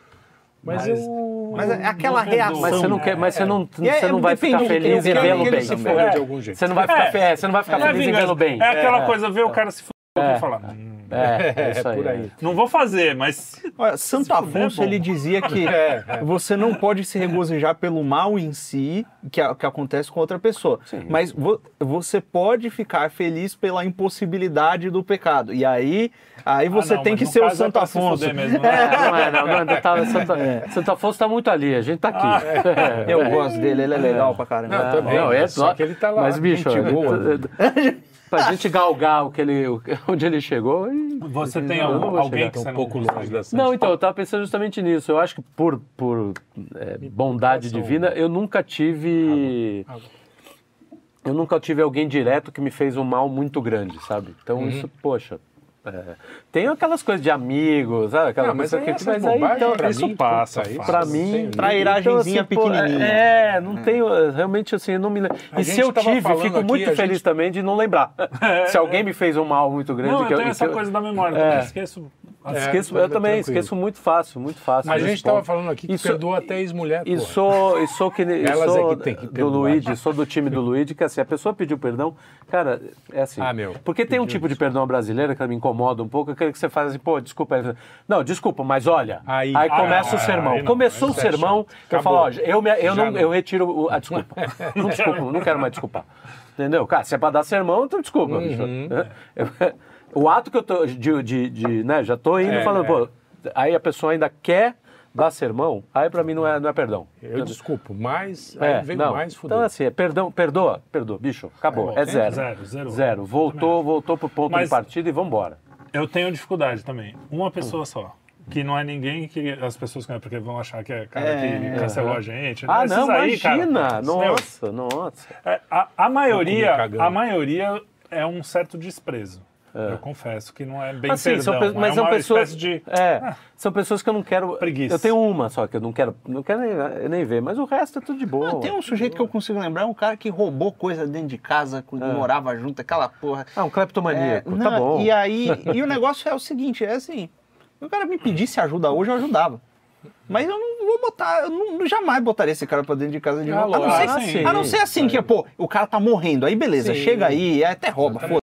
Mas, Mas- eu. Mas é aquela reação. Mas você não É, quer, mas você é. não, E é- você não vai ficar feliz em quero vê-lo bem. se também. foda É. de algum jeito. Você não vai ficar, É. fe- você não vai ficar é feliz em vê-lo bem. É aquela coisa, ver o cara se fuder É. e falar, hum, É, é isso É, aí. por é. aí. não vou fazer, mas Olha, Santo Afonso é ele dizia que É, é. você não pode se regozijar pelo mal em si que, a- que acontece com outra pessoa, Sim. mas vo- você pode ficar feliz pela impossibilidade do pecado. E aí, aí você não, tem que ser o é Santo se Afonso. mesmo, né? É, não é, não, não, tá, Santo, Santo Afonso tá muito ali, a gente tá aqui. Eu gosto dele, ele é legal pra caramba. Não, também. Não, é só que ele tá lá. Mas, bicho, gente é- boa. Pra gente galgar o que ele, onde ele chegou. E... Você tem não algum- alguém chegar que Tá você um não pouco longe dessa Não, então, eu tava pensando justamente nisso. Eu acho que por, por é, bondade divina, eu nunca tive. Água. Eu nunca tive alguém direto que me fez um mal muito grande, sabe? Então Uhum. isso, poxa. É, tem aquelas coisas de amigos, sabe? Aquela Não, mas coisa aí que. essas Mas aí, então, pra isso mim, passa, isso Pra não mim, Trairagenzinha então, assim, pequenininha. É, não tenho, realmente assim, eu não me lembro. E se eu tive, fico aqui, muito feliz gente- também de não lembrar. se alguém me fez um mal muito grande. Não, que eu tenho essa que coisa da memória, É. eu esqueço. É, esqueço, tá eu também tranquilo. esqueço muito fácil, muito fácil. Mas a gente tava ponto. falando aqui que Isso- perdoa até ex-mulher, E sou, e sou que Elas sou é que tem que do perdoar. Luigi, sou do time do Luigi, que assim, a pessoa pediu perdão, cara, é assim. Ah, meu, Porque tem um tipo de perdão brasileiro que me incomoda um pouco, aquele que você faz assim, pô, desculpa. Não, desculpa, mas olha. Aí- Aí, Ah, começa não, o sermão. não, Começou o é sermão, eu falo, ó, eu, me- eu, não, não. eu retiro o- a desculpa. não, desculpa, não quero mais desculpar. Entendeu? Cara, se é pra dar sermão, então desculpa. Uhum. O ato que eu tô, de, de, de, né, já tô indo É, falando, é. pô, aí a pessoa ainda quer dar sermão, aí pra mim não é, não é perdão. Eu desculpo, mas É, não. mais fuder. Então, assim, é perdão, perdoa, perdoa, bicho, acabou, É, é, zero. zero, zero. Zero. Voltou, voltou pro ponto Mas- de partida e vambora. Eu tenho dificuldade também. Uma pessoa só. Que não é ninguém que as pessoas conhecem, porque vão achar que é cara É, que cancelou a gente. Ah, Esses não, aí, cara, imagina! meu, nossa, nossa. é, a, a maioria, a maioria é um certo desprezo. Eu confesso que não é bem Assim, perdão, são, pe- mas é são uma espécie de... É, são pessoas que eu não quero. Preguiça. Eu tenho uma só que eu não quero, não quero nem, nem ver, mas o resto é tudo de boa. Ah, tem um sujeito que eu consigo lembrar, um cara que roubou coisa dentro de casa, quando morava junto, aquela porra. Ah, um cleptomaníaco, É, tá não, bom. E aí, e o negócio é o seguinte, é assim, se o cara me pedisse ajuda hoje, eu ajudava. Mas eu não vou botar, eu não, jamais botaria esse cara pra dentro de casa de Ah, novo. A não, ser, Ah, sim. a não ser assim, que, pô, o cara tá morrendo, aí beleza, Sim. chega aí, é, até rouba, foda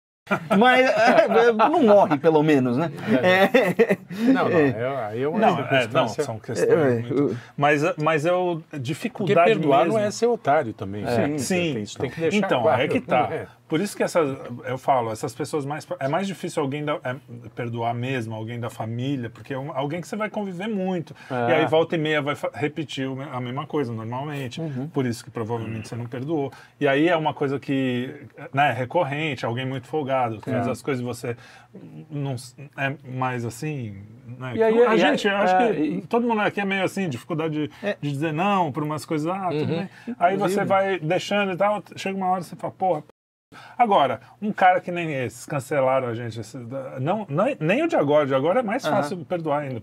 Mas é, não morre, pelo menos, né? É. Não, não, é, aí é uma Não, é, não, são questões É, muito... eu- Mas, mas eu... Porque Dificuldade perdoar mesmo. não é ser otário também. Sim, Você sim. tem- Isso tem que deixar então, claro. é que tá. É. Por isso que essas, eu falo, essas pessoas mais. É mais difícil alguém da- é, perdoar mesmo, alguém da família, porque é um- alguém que você vai conviver muito. É. E aí volta e meia vai repetir a mesma coisa normalmente. Uhum. Por isso que provavelmente você não perdoou. E aí é uma coisa que né, é recorrente, alguém muito folgado, faz as coisas e você não é mais assim. Né? E aí- a e gente, aí- acho é, que e- todo mundo aqui é meio assim, dificuldade de, É. de dizer não por umas coisas. Ah, tudo Uhum. bem. Aí você vai deixando e tal, chega uma hora e você fala, porra. Agora, um cara que nem esses, cancelaram a gente. não, não, nem o de agora, o de agora é mais fácil perdoar ainda.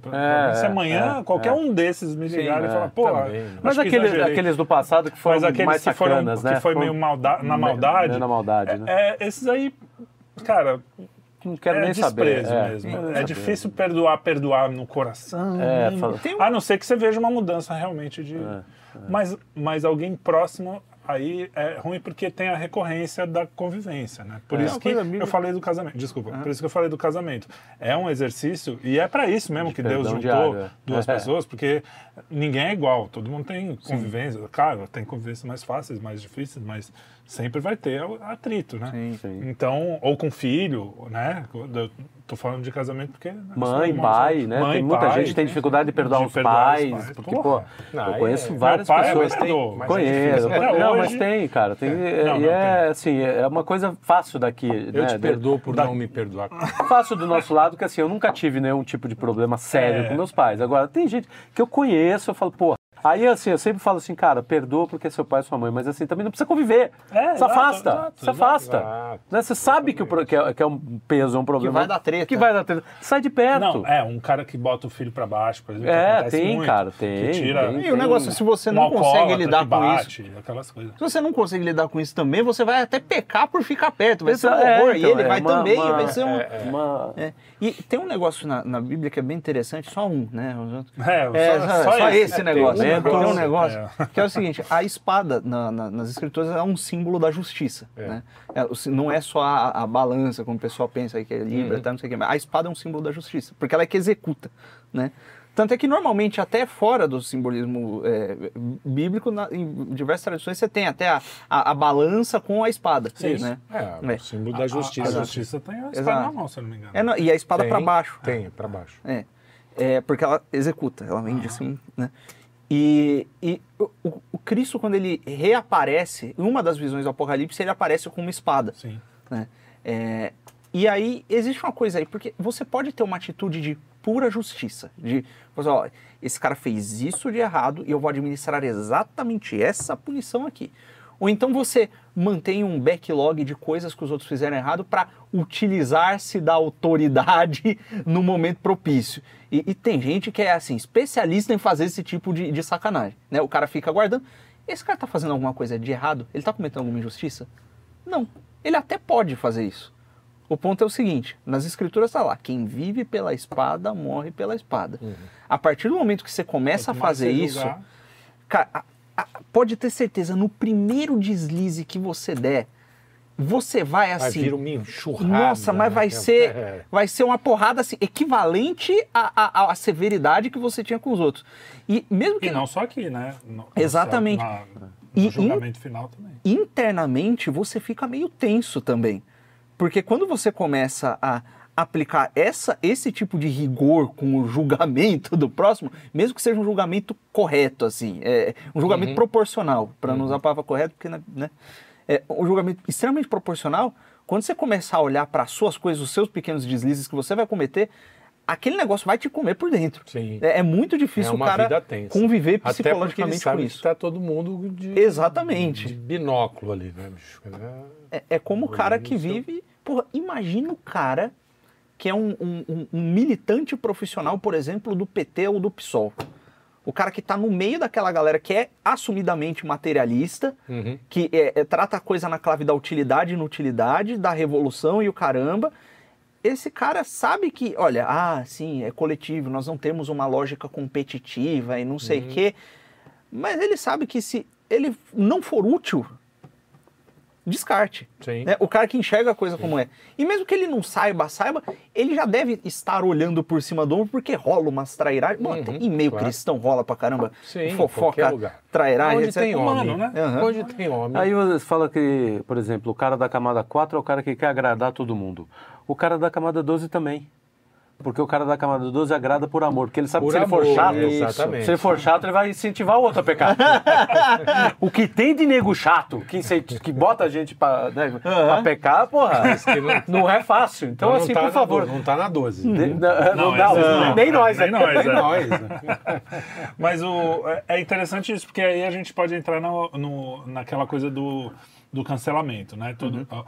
É, Se amanhã é, qualquer é. um desses me ligar e é, falar, né? acho Mas que aqueles, aqueles do passado que foram Mas aqueles mais que foram sacanas, que né? foi meio malda na maldade. meio na maldade, né? É, é, esses aí, cara, Não quero é nem saber. é. mesmo. É saber. difícil perdoar, perdoar no coração. É, fala- um- A não ser que você veja uma mudança realmente de. É, Mas, mas alguém próximo aí é ruim porque tem a recorrência da convivência, né? Por É. isso que eu falei do casamento. Desculpa. Por isso que eu falei do casamento. É um exercício e é para isso mesmo De que Deus juntou diário, é. duas É. pessoas, porque ninguém é igual. Todo mundo tem convivência. Claro, tem convivências mais fáceis, mais difíceis, mas sempre vai ter atrito, né? Sim, sim. Então, ou com filho, né? Eu tô falando de casamento porque. Mãe, pai, né? Mãe, tem muita pai, gente que tem dificuldade de perdoar de os perdoar pais, os pais. porque, pô, Não, eu conheço é- várias pai pessoas. me tem- mas é Conheço. Até não, hoje- mas tem, cara. Tem, É. Não, e não, é tem. assim, é uma coisa fácil daqui. Eu né? te perdoo por da- não me perdoar. Fácil do nosso lado, que assim, eu nunca tive nenhum tipo de problema sério É. com meus pais. Agora, tem gente que eu conheço, eu falo, pô. Aí, assim, eu sempre falo assim, cara, perdoa porque é seu pai e sua mãe, mas assim, também não precisa conviver. É, se exato, afasta, exato, se afasta. exato. Né? Você sabe que, o que, é, que é um peso, é um problema. vai dar treta. Que vai dar treta. Sai de perto. Não, é, um cara que bota o filho pra baixo, por exemplo. que É, acontece tem, muito, cara, tem, Que tira tem. E o negócio, se você não consegue lidar que com isso, bate, aquelas coisas. se você não consegue lidar com isso também, você vai até pecar por ficar perto. Vai ser um É, horror. então, e ele é vai uma- também, uma- vai ser um. Uma- É. E tem um negócio na, na Bíblia que é bem interessante, só um, né? É, É, só, só esse, negócio. Tem um Tem um negócio. negócio É. que é o seguinte: a espada na- na- nas escrituras é um símbolo da justiça. É. Né? É, não é só a, a balança, como o pessoal pensa aí que é libra, tá, não sei o que. Mas a espada é um símbolo da justiça, porque ela é que executa. Né? Tanto é que normalmente, até fora do simbolismo é, bíblico, na- em diversas tradições, você tem até a, a- a balança com a espada. Sim. Né? É, É. o símbolo da justiça. A, a justiça tem a espada Exato. na mão, se eu não me engano. É, não, e a espada para baixo. Tem, pra baixo. É, é porque ela executa, ela vem de assim, né? E, e o, o- Cristo, quando ele reaparece, em uma das visões do Apocalipse, ele aparece com uma espada. Sim. Né? É, e aí existe uma coisa aí, porque você pode ter uma atitude de pura justiça, de você, ó, esse cara fez isso de errado e eu vou administrar exatamente essa punição aqui. Ou então você mantém um backlog de coisas que os outros fizeram errado para utilizar-se da autoridade no momento propício. E, e, tem gente que é assim, especialista em fazer esse tipo de, de sacanagem. Né? O cara fica aguardando. Esse cara tá fazendo alguma coisa de errado? Ele tá cometendo alguma injustiça? Não. Ele até pode fazer isso. O ponto é o seguinte: nas escrituras está lá, quem vive pela espada morre pela espada. Uhum. A partir do momento que você começa a fazer isso, cara, pode ter certeza, no primeiro deslize que você der, você vai Vai assim. vir uma enxurrada. Nossa, mas né? vai ser, É. vai ser uma porrada assim, equivalente à, à, à severidade que você tinha com os outros. E mesmo que E não só aqui, né? No- Exatamente. na- no E- julgamento final também. internamente você fica meio tenso também. Porque quando você começa a aplicar essa, esse tipo de rigor com o julgamento do próximo, mesmo que seja um julgamento correto, assim, é, um julgamento proporcional, para não usar a palavra correto, porque né, né, é um julgamento extremamente proporcional, quando você começar a olhar para as suas coisas, os seus pequenos deslizes que você vai cometer, aquele negócio vai te comer por dentro. É, é muito difícil É o cara conviver psicologicamente com isso. tá todo mundo de, Exatamente. de binóculo ali, né, bicho? É- É, é como o cara que seu- vive. Porra, imagina o cara que é um, um- um- militante profissional, por exemplo, do PT ou do PSOL. O cara que tá no meio daquela galera que é assumidamente materialista, Uhum. que é- é- trata a coisa na clave da utilidade e inutilidade, da revolução e o caramba. Esse cara sabe que, olha, ah, sim, é coletivo, nós não temos uma lógica competitiva e não sei o quê. Mas ele sabe que se ele não for útil, descarte. Sim. né? O cara que enxerga a coisa como é. E mesmo que ele não saiba, saiba, ele já deve estar olhando por cima do ombro, porque rola umas trairagens. Bom, até em meio claro. cristão rola pra caramba. Sim, em fofoca, qualquer lugar. trairagem, Onde etc. tem homem, Humano, né? Aham. Onde tem homem. Aí você fala que, por exemplo, o cara da camada 4 é o cara que quer agradar todo mundo. O cara da camada 12 também. Porque o cara da camada 12 agrada por amor. Porque ele sabe Por que se ele for amor, chato, exatamente. se ele for chato, ele vai incentivar o outro a pecar. o que tem de nego chato, que, que bota a gente pra, né, pra pecar, porra, que não- não é fácil. Então, não assim, tá por favor. do- não tá na 12. de- Nem não, não, Não, esses não, não. nem nós, Nem né? nós, é. nós. né? Mas o, é- é interessante isso, porque aí a gente pode entrar no, no- naquela coisa do, do cancelamento, né? Tudo, ó,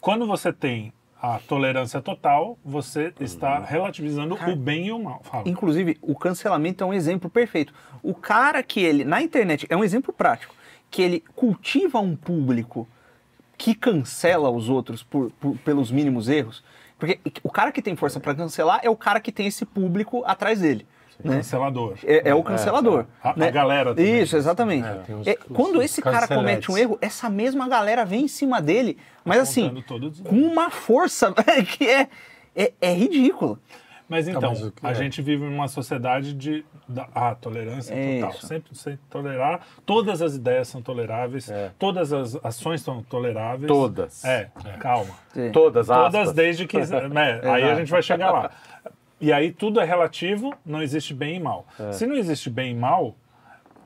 Quando você tem a tolerância total, você está relativizando o bem e o mal. Fala. Inclusive, o cancelamento é um exemplo perfeito. O cara que ele, na internet, é um exemplo prático, que ele cultiva um público que cancela os outros por, por- pelos mínimos erros. Porque o cara que tem força para cancelar é o cara que tem esse público atrás dele. Né? Cancelador. É, é o cancelador. A- a né? galera também. Isso, exatamente. É, os- É, os- quando os esse cara comete um erro, essa mesma galera vem em cima dele, mas assim, todos os com uma força que é, é, é ridícula. Mas então, mas o que a é? gente vive numa sociedade de da, ah, tolerância É total. isso. Sempre sem tolerar. Todas as ideias são toleráveis. É. Todas as ações são toleráveis. Todas. É, calma. Sim. Todas, Todas aspas. desde que. né, aí a gente vai chegar lá. E aí tudo é relativo, não existe bem e mal. É. Se não existe bem e mal,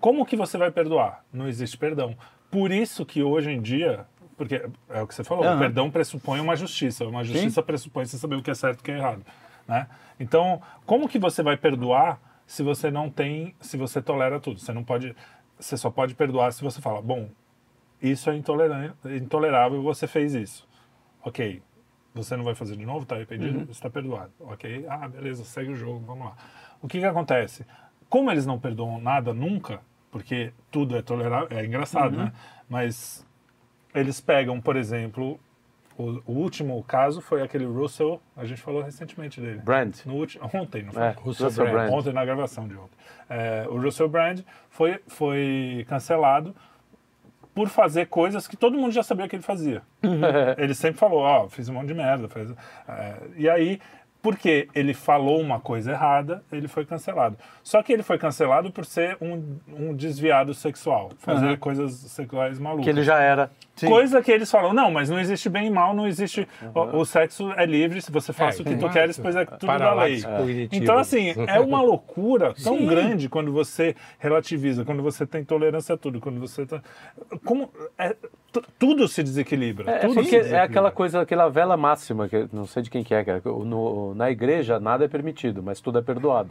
como que você vai perdoar? Não existe perdão. Por isso que hoje em dia, porque é o que você falou, o Aham. perdão pressupõe uma justiça. Uma justiça pressupõe você saber o que é certo e o que é errado. Né? Então, como que você vai perdoar se você não tem, se você tolera tudo? Você não pode, você só pode perdoar se você fala, bom, isso é intolerável, você fez isso. Ok, você não vai fazer de novo, tá arrependido? Você está perdoado. Ok, ah, beleza, segue o jogo, vamos lá. O que que acontece? Como eles não perdoam nada nunca, porque tudo é tolerável, é engraçado, né? Mas eles pegam, por exemplo, o, o último caso foi aquele Russell, a gente falou recentemente dele. Brand. No último, ontem, não foi? É, Russell Russell Brand. Brand. Ontem na gravação de ontem. É, o Russell Brand foi, foi cancelado por fazer coisas que todo mundo já sabia que ele fazia. ele sempre falou, ó, fiz um monte de merda. Fez, é, e aí, porque ele falou uma coisa errada, ele foi cancelado. Só que ele foi cancelado por ser um, um desviado sexual, fazer coisas sexuais malucas. Que ele já era. Coisa que eles falam, não, mas não existe bem e mal, não existe. O, o sexo é livre, se você faz É, o que tem tu queres, pois é tudo da lei. Então, assim, é uma loucura tão Sim. grande quando você relativiza, quando você tem tolerância a tudo, quando você tá. Como. É tudo se desequilibra. É, tudo porque se é desequilibra. aquela coisa, aquela vela máxima, que não sei de quem que é, que é, no- na igreja nada é permitido, mas tudo é perdoado.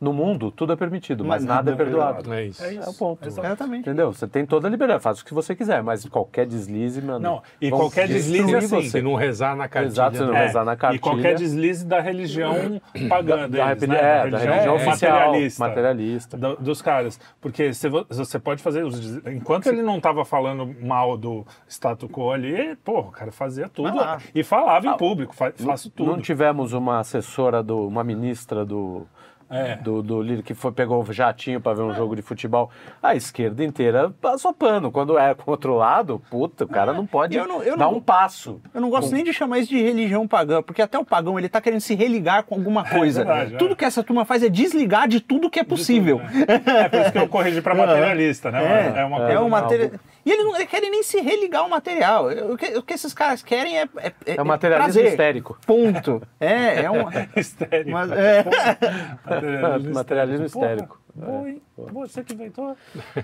No mundo, tudo é permitido, mas, Mas nada é nada é perdoado. É isso. É isso. É o ponto. Exatamente. Entendeu? Você tem toda a liberdade, faz o que você quiser, mas qualquer deslize, mano. Não, e qualquer deslize assim, Se não rezar na cartilha. Exato, se não né? rezar na E cartilha. qualquer deslize da religião pagã da, deles, repeli- né? é, da religião oficial, materialista. materialista. do- dos caras. Porque se vo- você pode fazer. os Enquanto ele não estava falando mal do status quo ali, pô, o cara fazia tudo lá. e falava em público, fa faço tudo. Não tivemos uma assessora, do, uma ministra do, É. do, do que foi, pegou o jatinho para ver um jogo de futebol. A esquerda inteira passou pano. Quando é com outro lado, puta, o cara não pode eu não- eu dar não- um passo. Eu não gosto nem de chamar isso de religião pagã, porque até o pagão ele tá querendo se religar com alguma coisa. verdade, é. tudo que essa turma faz é desligar de tudo que é possível. É por isso que eu corrigi para materialista, né? É, É, uma é, coisa. um mal. material. E eles não eles querem nem se religar ao material. O que, o que esses caras querem é. É, É o materialismo prazer. histérico. Ponto. É, é um. Histérico. Mas, é, Materialismo histérico. Boa, hein? Você que inventou.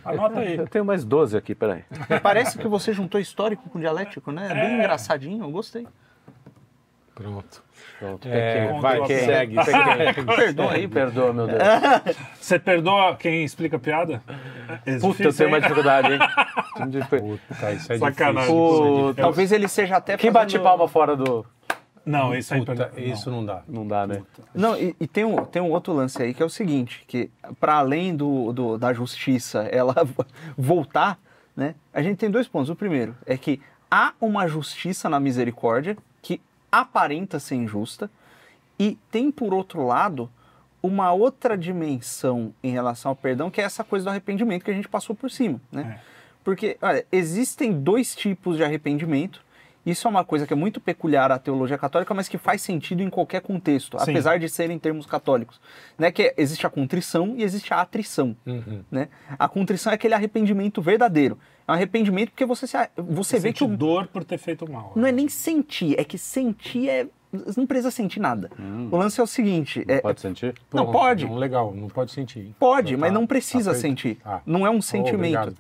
Anota aí. Eu tenho mais 12 aqui, peraí. parece que você juntou histórico com dialético, né? É bem engraçadinho, eu gostei. Pronto. Pronto, É, pequeno. vai, Contra- segue. Perdoa aí, Perdoa, meu Deus. Você perdoa quem explica piada? É Puta, eu difícil, tenho mais dificuldade, hein? Puta, isso é Sacanagem. difícil. O- é Talvez ele seja até. Quem fazendo- bate palma fora do. Não, isso aí. Puta, isso não dá. Não dá, né? Não, e, e tem, um, tem um outro lance aí que é o seguinte, que para além do, do- da justiça ela voltar, né? A gente tem dois pontos. O primeiro é que há uma justiça na misericórdia que aparenta ser injusta e tem por outro lado uma outra dimensão em relação ao perdão, que é essa coisa do arrependimento que a gente passou por cima, né? Porque, olha, existem dois tipos de arrependimento. Isso é uma coisa que é muito peculiar à teologia católica, mas que faz sentido em qualquer contexto, Sim. apesar de serem termos católicos. Né? Que é- existe a contrição e existe a atrição. Uhum. Né? A contrição é aquele arrependimento verdadeiro. É um arrependimento porque você, se, você vê que o, dor por ter feito mal. não é nem sentir, é que sentir é. Você não precisa sentir nada. O lance é o seguinte: é- Pode sentir? Não, pode. Não, legal, não pode sentir. Pode, Tá, mas não tá precisa feito. sentir. Ah. Não é um Oh, sentimento. obrigado.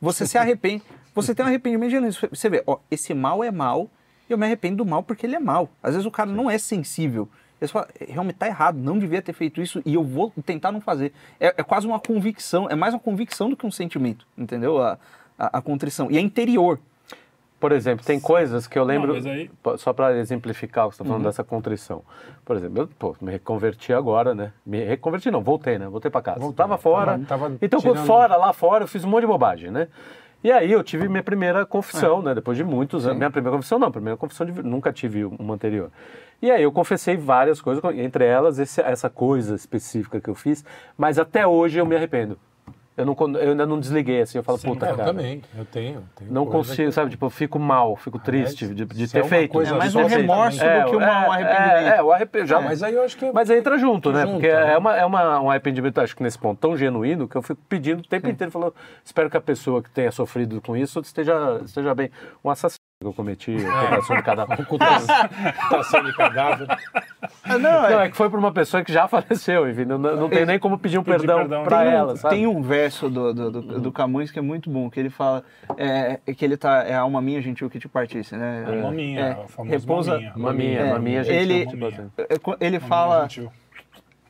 você se arrepende. Você tem um arrependimento genuíno. Você vê, ó, esse mal é mal, e eu me arrependo do mal porque ele é mal. Às vezes o cara não é sensível. Ele fala, realmente tá errado, não devia ter feito isso e eu vou tentar não fazer. É, é quase uma convicção, é mais uma convicção do que um sentimento, entendeu? A, a, a contrição. E é interior. Por exemplo, tem coisas que eu lembro, mas aí- só para exemplificar o que você está falando dessa contrição. Por exemplo, eu pô, me reconverti agora, né? Me reconverti não, voltei, né? Voltei para casa. Voltou. Tava fora. Tava- tava então, tirando- fora, lá fora, eu fiz um monte de bobagem, né? E aí eu tive minha primeira confissão, né? Depois de muitos anos. Minha primeira confissão não, primeira confissão de nunca tive uma anterior. E aí eu confessei várias coisas, entre elas esse- essa coisa específica que eu fiz, mas até hoje eu me arrependo. Eu, não, eu ainda não desliguei assim, eu falo, Sim, puta, É, eu cara. também, eu tenho. tenho Não consigo, que- sabe? Tipo, eu fico mal, fico triste de, de se ter é feito. coisa É mais um remorso também- do que um arrependimento. É, é, o arrependimento. Ah, mas aí eu acho que é- Mas entra junto, né? Junta, Porque né? é, uma, é uma, um arrependimento, acho que nesse ponto, tão genuíno que eu fico pedindo o tempo inteiro, falando, espero que a pessoa que tenha sofrido com isso esteja, esteja bem. Um assassino que eu cometi, ocultação de cadáver. Ocultação de cadáver. não, Não, é que foi para uma pessoa que já faleceu, enfim, não, não tem nem como pedir um Pedir perdão, perdão, para tem um, ela, sabe? Tem um verso do, do, do, do Camões que é muito bom, que ele fala é, é que ele tá, é a alma minha, gentil, que te partisse, né? A maminha, É, a famosa repousa- maminha. Maminha, É, maminha, gente. ele-. É, co- Ele Maminha fala, gentil.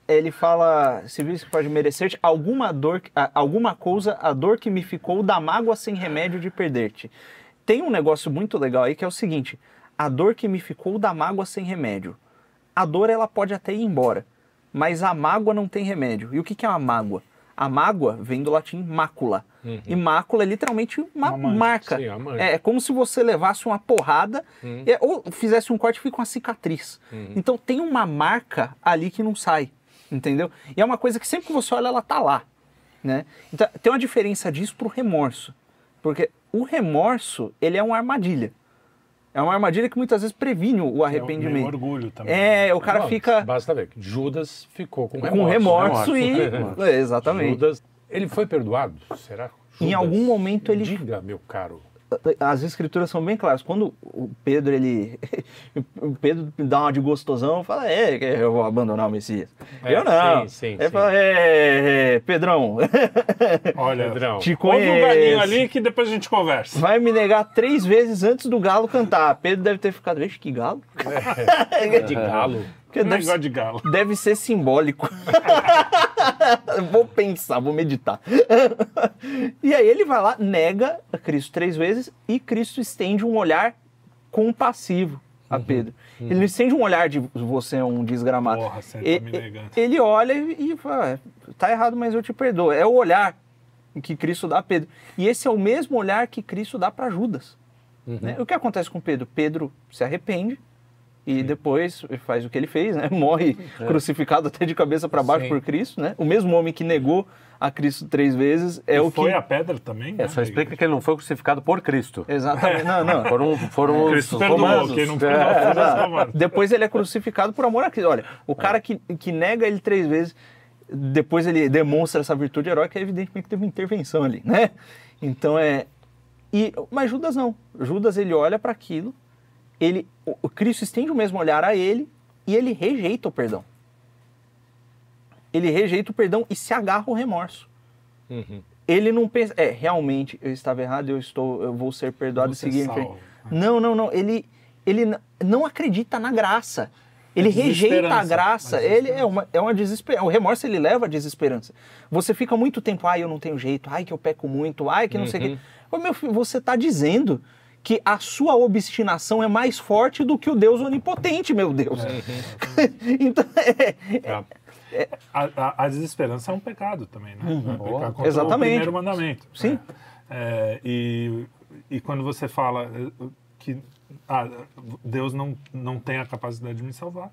ele fala, se visse que pode merecer-te alguma dor, alguma coisa, a dor que me ficou da mágoa sem remédio de perder-te. Tem um negócio muito legal aí que é o seguinte: a dor que me ficou da mágoa sem remédio. A dor ela pode até ir embora, mas a mágoa não tem remédio. E o que que é uma mágoa? A mágoa vem do latim mácula. E mácula é literalmente uma Uma marca. Sim, uma. É, é como se você levasse uma porrada é, ou fizesse um corte e fica uma cicatriz. Então tem uma marca ali que não sai, entendeu? E é uma coisa que sempre que você olha, ela tá lá. Né? Então tem uma diferença disso pro remorso. Porque o remorso, ele é uma armadilha. É uma armadilha que muitas vezes previne o É o arrependimento. meio orgulho também. É, o cara Não, fica Basta ver Judas ficou com remorso. com remorso, Remorso. e. É, exatamente. Judas, ele foi perdoado? Será? Em Judas? algum momento ele- Diga, meu caro. As escrituras são bem claras. Quando o Pedro, ele. o Pedro dá uma de gostosão, fala, é, que eu vou abandonar o Messias. É, eu não. sim, sim, ele sim. fala, é, é, Pedrão, Olha, Pedrão. te ouve um galinho conheço. ali que depois a gente conversa. Vai me negar três vezes antes do galo cantar. Pedro deve ter ficado, vixe, que galo. De galo. Porque Um deve, negócio de galo. deve ser simbólico. vou pensar, vou meditar. e aí ele vai lá, nega a Cristo três vezes e Cristo estende um olhar compassivo a Pedro. Ele não estende um olhar de você é um desgramado. Porra, você tá E- me e- negando. ele olha e, fala, "É, tá errado, mas eu te perdoo. É o olhar que Cristo dá a Pedro. E esse é o mesmo olhar que Cristo dá para Judas. né? O que acontece com Pedro? Pedro se arrepende e depois faz o que ele fez, né? Morre crucificado até de cabeça para baixo Sim. por Cristo, né? O mesmo homem que negou a Cristo três vezes é E o foi que a pedra também? É, né? só explica que ele não foi crucificado por Cristo. Exatamente. Não, não. Foram, foram os Cristo perdoou, romanos. não foi É. não foi os romanos. Depois ele é crucificado por amor a Cristo. Olha, o cara que, que nega ele três vezes, depois ele demonstra essa virtude heróica, evidentemente que teve uma intervenção ali, né? Então é. E, mas Judas não. Judas ele olha para aquilo, ele, o, Cristo estende o mesmo olhar a ele e ele rejeita o perdão. Ele rejeita o perdão e se agarra ao remorso. Uhum. Ele não pensa, é, realmente eu estava errado, eu estou, eu vou ser perdoado e seguir em frente. salvo. Não, não, não. Ele, ele não acredita na graça. Ele rejeita a graça. Ele é uma, é uma desesperança. O remorso ele leva à desesperança. Você fica muito tempo, ai, eu não tenho jeito, ai, que eu peco muito, ai, que não sei o quê. Ô, meu filho, você está dizendo que a sua obstinação é mais forte do que o Deus onipotente, meu Deus. então, é, É. A, a- a desesperança é um pecado também, né? É pecar contra Exatamente. o primeiro mandamento. Sim. né? É, e, e quando você fala eh, que ah, Deus não, não tem a capacidade de me salvar,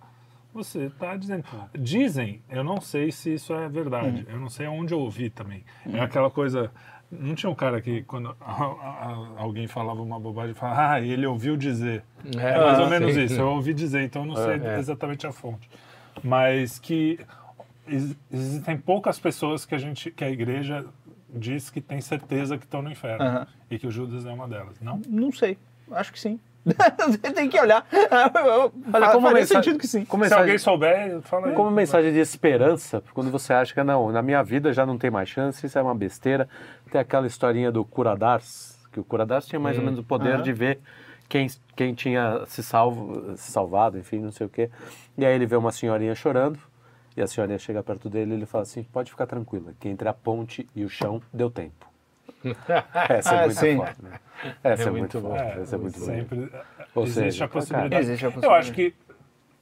você está dizendo. Dizem, eu não sei se isso é verdade, eu não sei onde eu ouvi também. É aquela coisa. Não tinha um cara que, quando a- a- alguém falava uma bobagem, falava, ah, ele ouviu dizer. É, mais ou Ah, menos sim. isso, eu ouvi dizer, então eu não sei é. exatamente a fonte. Mas que ex- existem poucas pessoas que a gente, que a igreja diz que tem certeza que estão no inferno. Aham. E que o Judas é uma delas, não? não sei. Acho que sim. Você tem que olhar. Olha, como mensagem- sentido que sim. como Se mensagem- alguém souber, fala aí. Como mensagem de esperança, quando você acha que não, na minha vida já não tem mais chance, isso é uma besteira. Tem aquela historinha do Curadars, que o Curadars tinha mais ou menos o poder Aham. de ver quem, quem tinha se, salvo, se salvado, enfim, não sei o quê. E aí ele vê uma senhorinha chorando, e a senhorinha chega perto dele e ele fala assim: pode ficar tranquila, que entre a ponte e o chão deu tempo. Essa é Ah, muito sim. forte. Né? Essa é, É muito forte. Essa é muito boa. sempre Ou existe seja, a possibilidade. Existe a Eu possibilidade. acho que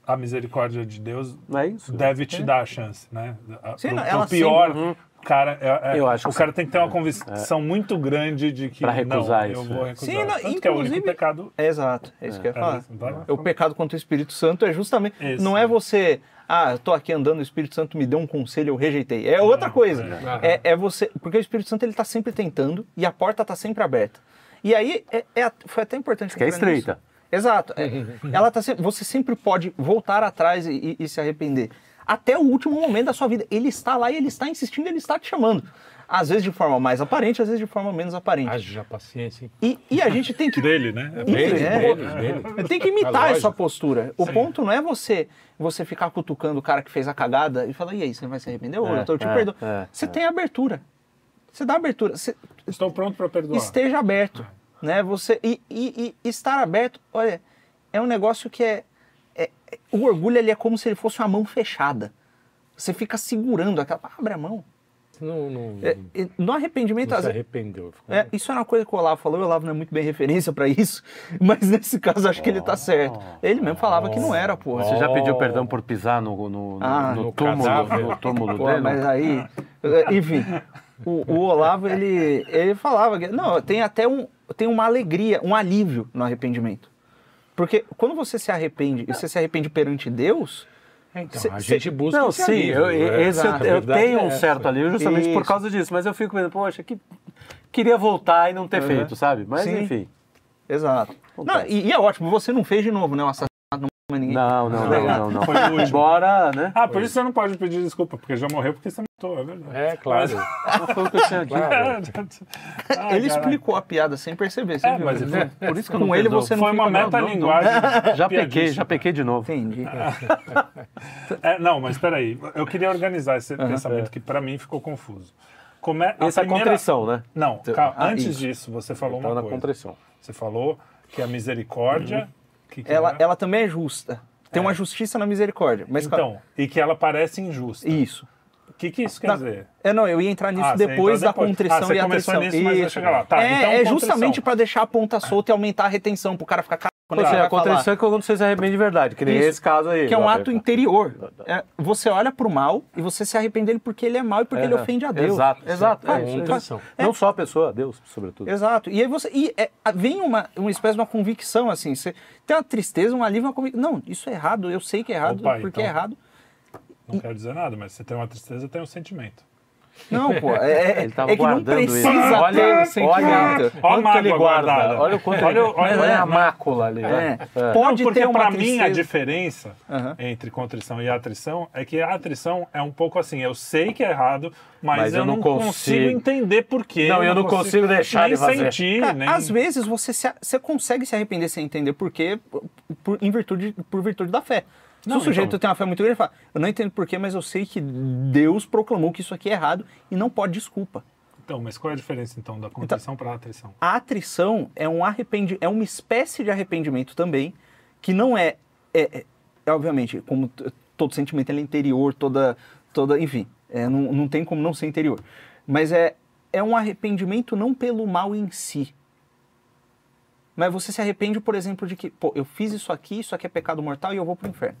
a misericórdia de Deus Não é isso? deve te dar a chance, né? A- Sim, pro- não, pro ela pior, sempre- cara, é- é- Eu acho o que cara tem que ter uma convicção muito grande de que Pra recusar não, isso, eu vou é. recusar. Sim, não, Tanto que é o único pecado É, Exato, é isso que eu ia É, falar. isso. O pecado contra o Espírito Santo é justamente. Esse. Não é você. Ah, eu tô aqui andando, o Espírito Santo me deu um conselho, eu rejeitei. É outra coisa. É, é você. Porque o Espírito Santo ele tá sempre tentando e a porta tá sempre aberta. E aí é, é- foi até importante. Que é entrar nisso. estreita. Exato. é. ela tá sempre, você sempre pode voltar atrás e, e- e se arrepender. Até o último momento da sua vida. Ele está lá e ele está insistindo, ele está te chamando. Às vezes de forma mais aparente, às vezes de forma menos aparente. Haja paciência, hein? E, e a gente tem que dele, né? É Dele, Dele, é. dele, tem que imitar É essa postura. O ponto não é você você ficar cutucando o cara que fez a cagada e falar, e aí, você vai se arrepender? É, eu tô te é, perdoando. é, Você tem abertura. Você dá abertura. Você Estou pronto para perdoar. esteja aberto. Né? Você, e, e- e estar aberto, olha, é um negócio que é- O orgulho ele é como se ele fosse uma mão fechada. Você fica segurando aquela. Abre a mão. Não, não, É, no arrependimento, não se arrependeu. Ficou- é, isso é uma coisa que o Olavo falou, e o Olavo não é muito bem referência pra isso, mas nesse caso acho que ele tá certo. Ele mesmo falava que não era, porra. Você já pediu Oh. perdão por pisar no, no, no- Ah, no no túmulo, cadáver. no túmulo Pô, dele? mas aí, enfim, o, o Olavo ele, ele falava que não, tem até um, tem uma alegria, um alívio no arrependimento. Porque quando você se arrepende, e você se arrepende perante Deus, É, então, Cê- a gente busca Não, sim, alívio, eu, é. esse eu, eu tenho é um certo alívio justamente por Isso. causa disso, mas eu fico pensando, poxa, que queria voltar e não ter Uhum. feito, sabe? Mas Sim. enfim. exato. Não, e, e é ótimo, você não fez de novo, né? O Mas ninguém... Não, não, não, não, não. Foi o último. Embora, né? Ah, por isso você não pode pedir desculpa, porque já morreu porque você matou, é verdade. É, claro. Não foi o que eu tinha dito. Ah, Ele explicou a piada sem perceber, você É, viu? mas né? foi- Por isso que não com ele você não Foi uma fica bravo. metalinguagem. Já pequei, já pequei de novo. Entendi. É, não, mas peraí. Eu queria organizar esse pensamento que pra mim ficou confuso. Como é, a Essa é a primeira- contrição, né? Não, calma, Ah, antes isso. disso, você falou Então uma na coisa. contrição. Você falou que a misericórdia... que que Ela, era? ela também é justa. Tem uma justiça na misericórdia. Mas Então, e que ela parece injusta. Isso. O que, que isso quer Não, dizer? É, não, eu ia entrar nisso Ah, depois da depois. contrição Ah, e atrição. nisso, mas vai chegar lá. Tá, é, então é justamente pra deixar a ponta solta e aumentar a retenção, pro cara ficar quando é, vai a contrição é quando você se arrepende de verdade, que nem Isso. esse caso aí. Que é um ato Beto. interior. É, você olha pro mal e você se arrepende dele porque ele é mal e porque É, ele ofende a Deus. Exato, exato. É, contrição. Não só a pessoa, Deus, sobretudo. Exato. E aí você. E é, vem uma, uma espécie de uma convicção, assim. Você tem uma tristeza, um alívio, uma convicção. Não, isso é errado, eu sei que é errado, Opa, porque é então. errado. Não quero dizer nada, mas você tem uma tristeza, tem um sentimento. Não, pô. É, é, Ele tava é que não guardando isso. precisa Olha, ter olha, sentimento. Olha a quanto mágoa ele guarda. guardada. Olha o quanto Olha ele... o- olha- olha a olha- mácula ali. né? É. Pode Não, porque ter uma pra mim a tristeza. diferença Aham. entre contrição e atrição é que a atrição é um pouco assim, eu sei que é errado, mas, Mas eu, eu não não consigo, consigo. entender por quê. Não, eu não consigo deixar nem de fazer. sentir, Cara, nem... Às vezes você, se- você consegue se arrepender sem entender por quê, por, em virtude, por virtude da fé. Se o sujeito então. tem uma fé muito grande, ele fala, eu não entendo por quê, mas eu sei que Deus proclamou que isso aqui é errado e não pode desculpa. Então, mas qual é a diferença então da contrição para a atrição? A atrição é um arrependi é uma espécie de arrependimento também, que não é, é, é- obviamente, como todo sentimento é interior, toda, toda, enfim, é, não, não tem como não ser interior. Mas é, é um arrependimento não pelo mal em si. Mas você se arrepende, por exemplo, de que, pô, eu fiz isso aqui, isso aqui é pecado mortal e eu vou pro inferno.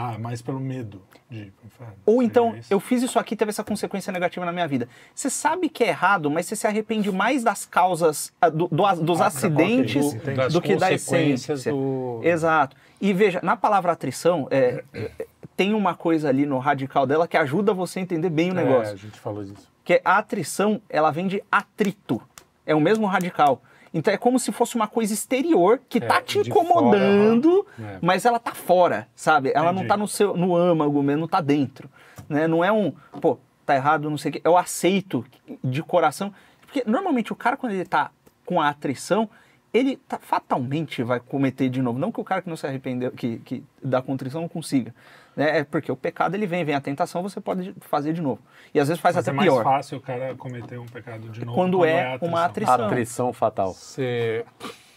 Ah, mais pelo medo de ir pro inferno. Ou então, isso? eu fiz isso aqui teve essa consequência negativa na minha vida. Você sabe que é errado, mas você se arrepende mais das causas, ah, do- do- dos acidentes Do- das do que da consequências essência. do- Exato. E veja, na palavra atrição, é, é, tem uma coisa ali no radical dela que ajuda você a entender bem o É, negócio. a gente falou disso. Que é a atrição, ela vem de atrito. É o mesmo radical. Então é como se fosse uma coisa exterior que tá te de fora, incomodando, aham. É. mas ela tá fora, sabe? Ela não Entendi. tá no seu no âmago mesmo, não tá dentro, né? Não é um, pô, tá errado, não sei o quê. Eu aceito de coração, porque normalmente o cara quando ele tá com a atrição, ele tá- fatalmente vai cometer de novo. Não que o cara que não se arrependeu, que, que da contrição não consiga, né? É porque o pecado ele vem, vem a tentação, você pode fazer de novo. E às vezes faz Mas até é mais pior. fácil o cara cometer um pecado de novo Quando é a uma atrição. atrição. Atrição fatal. Você...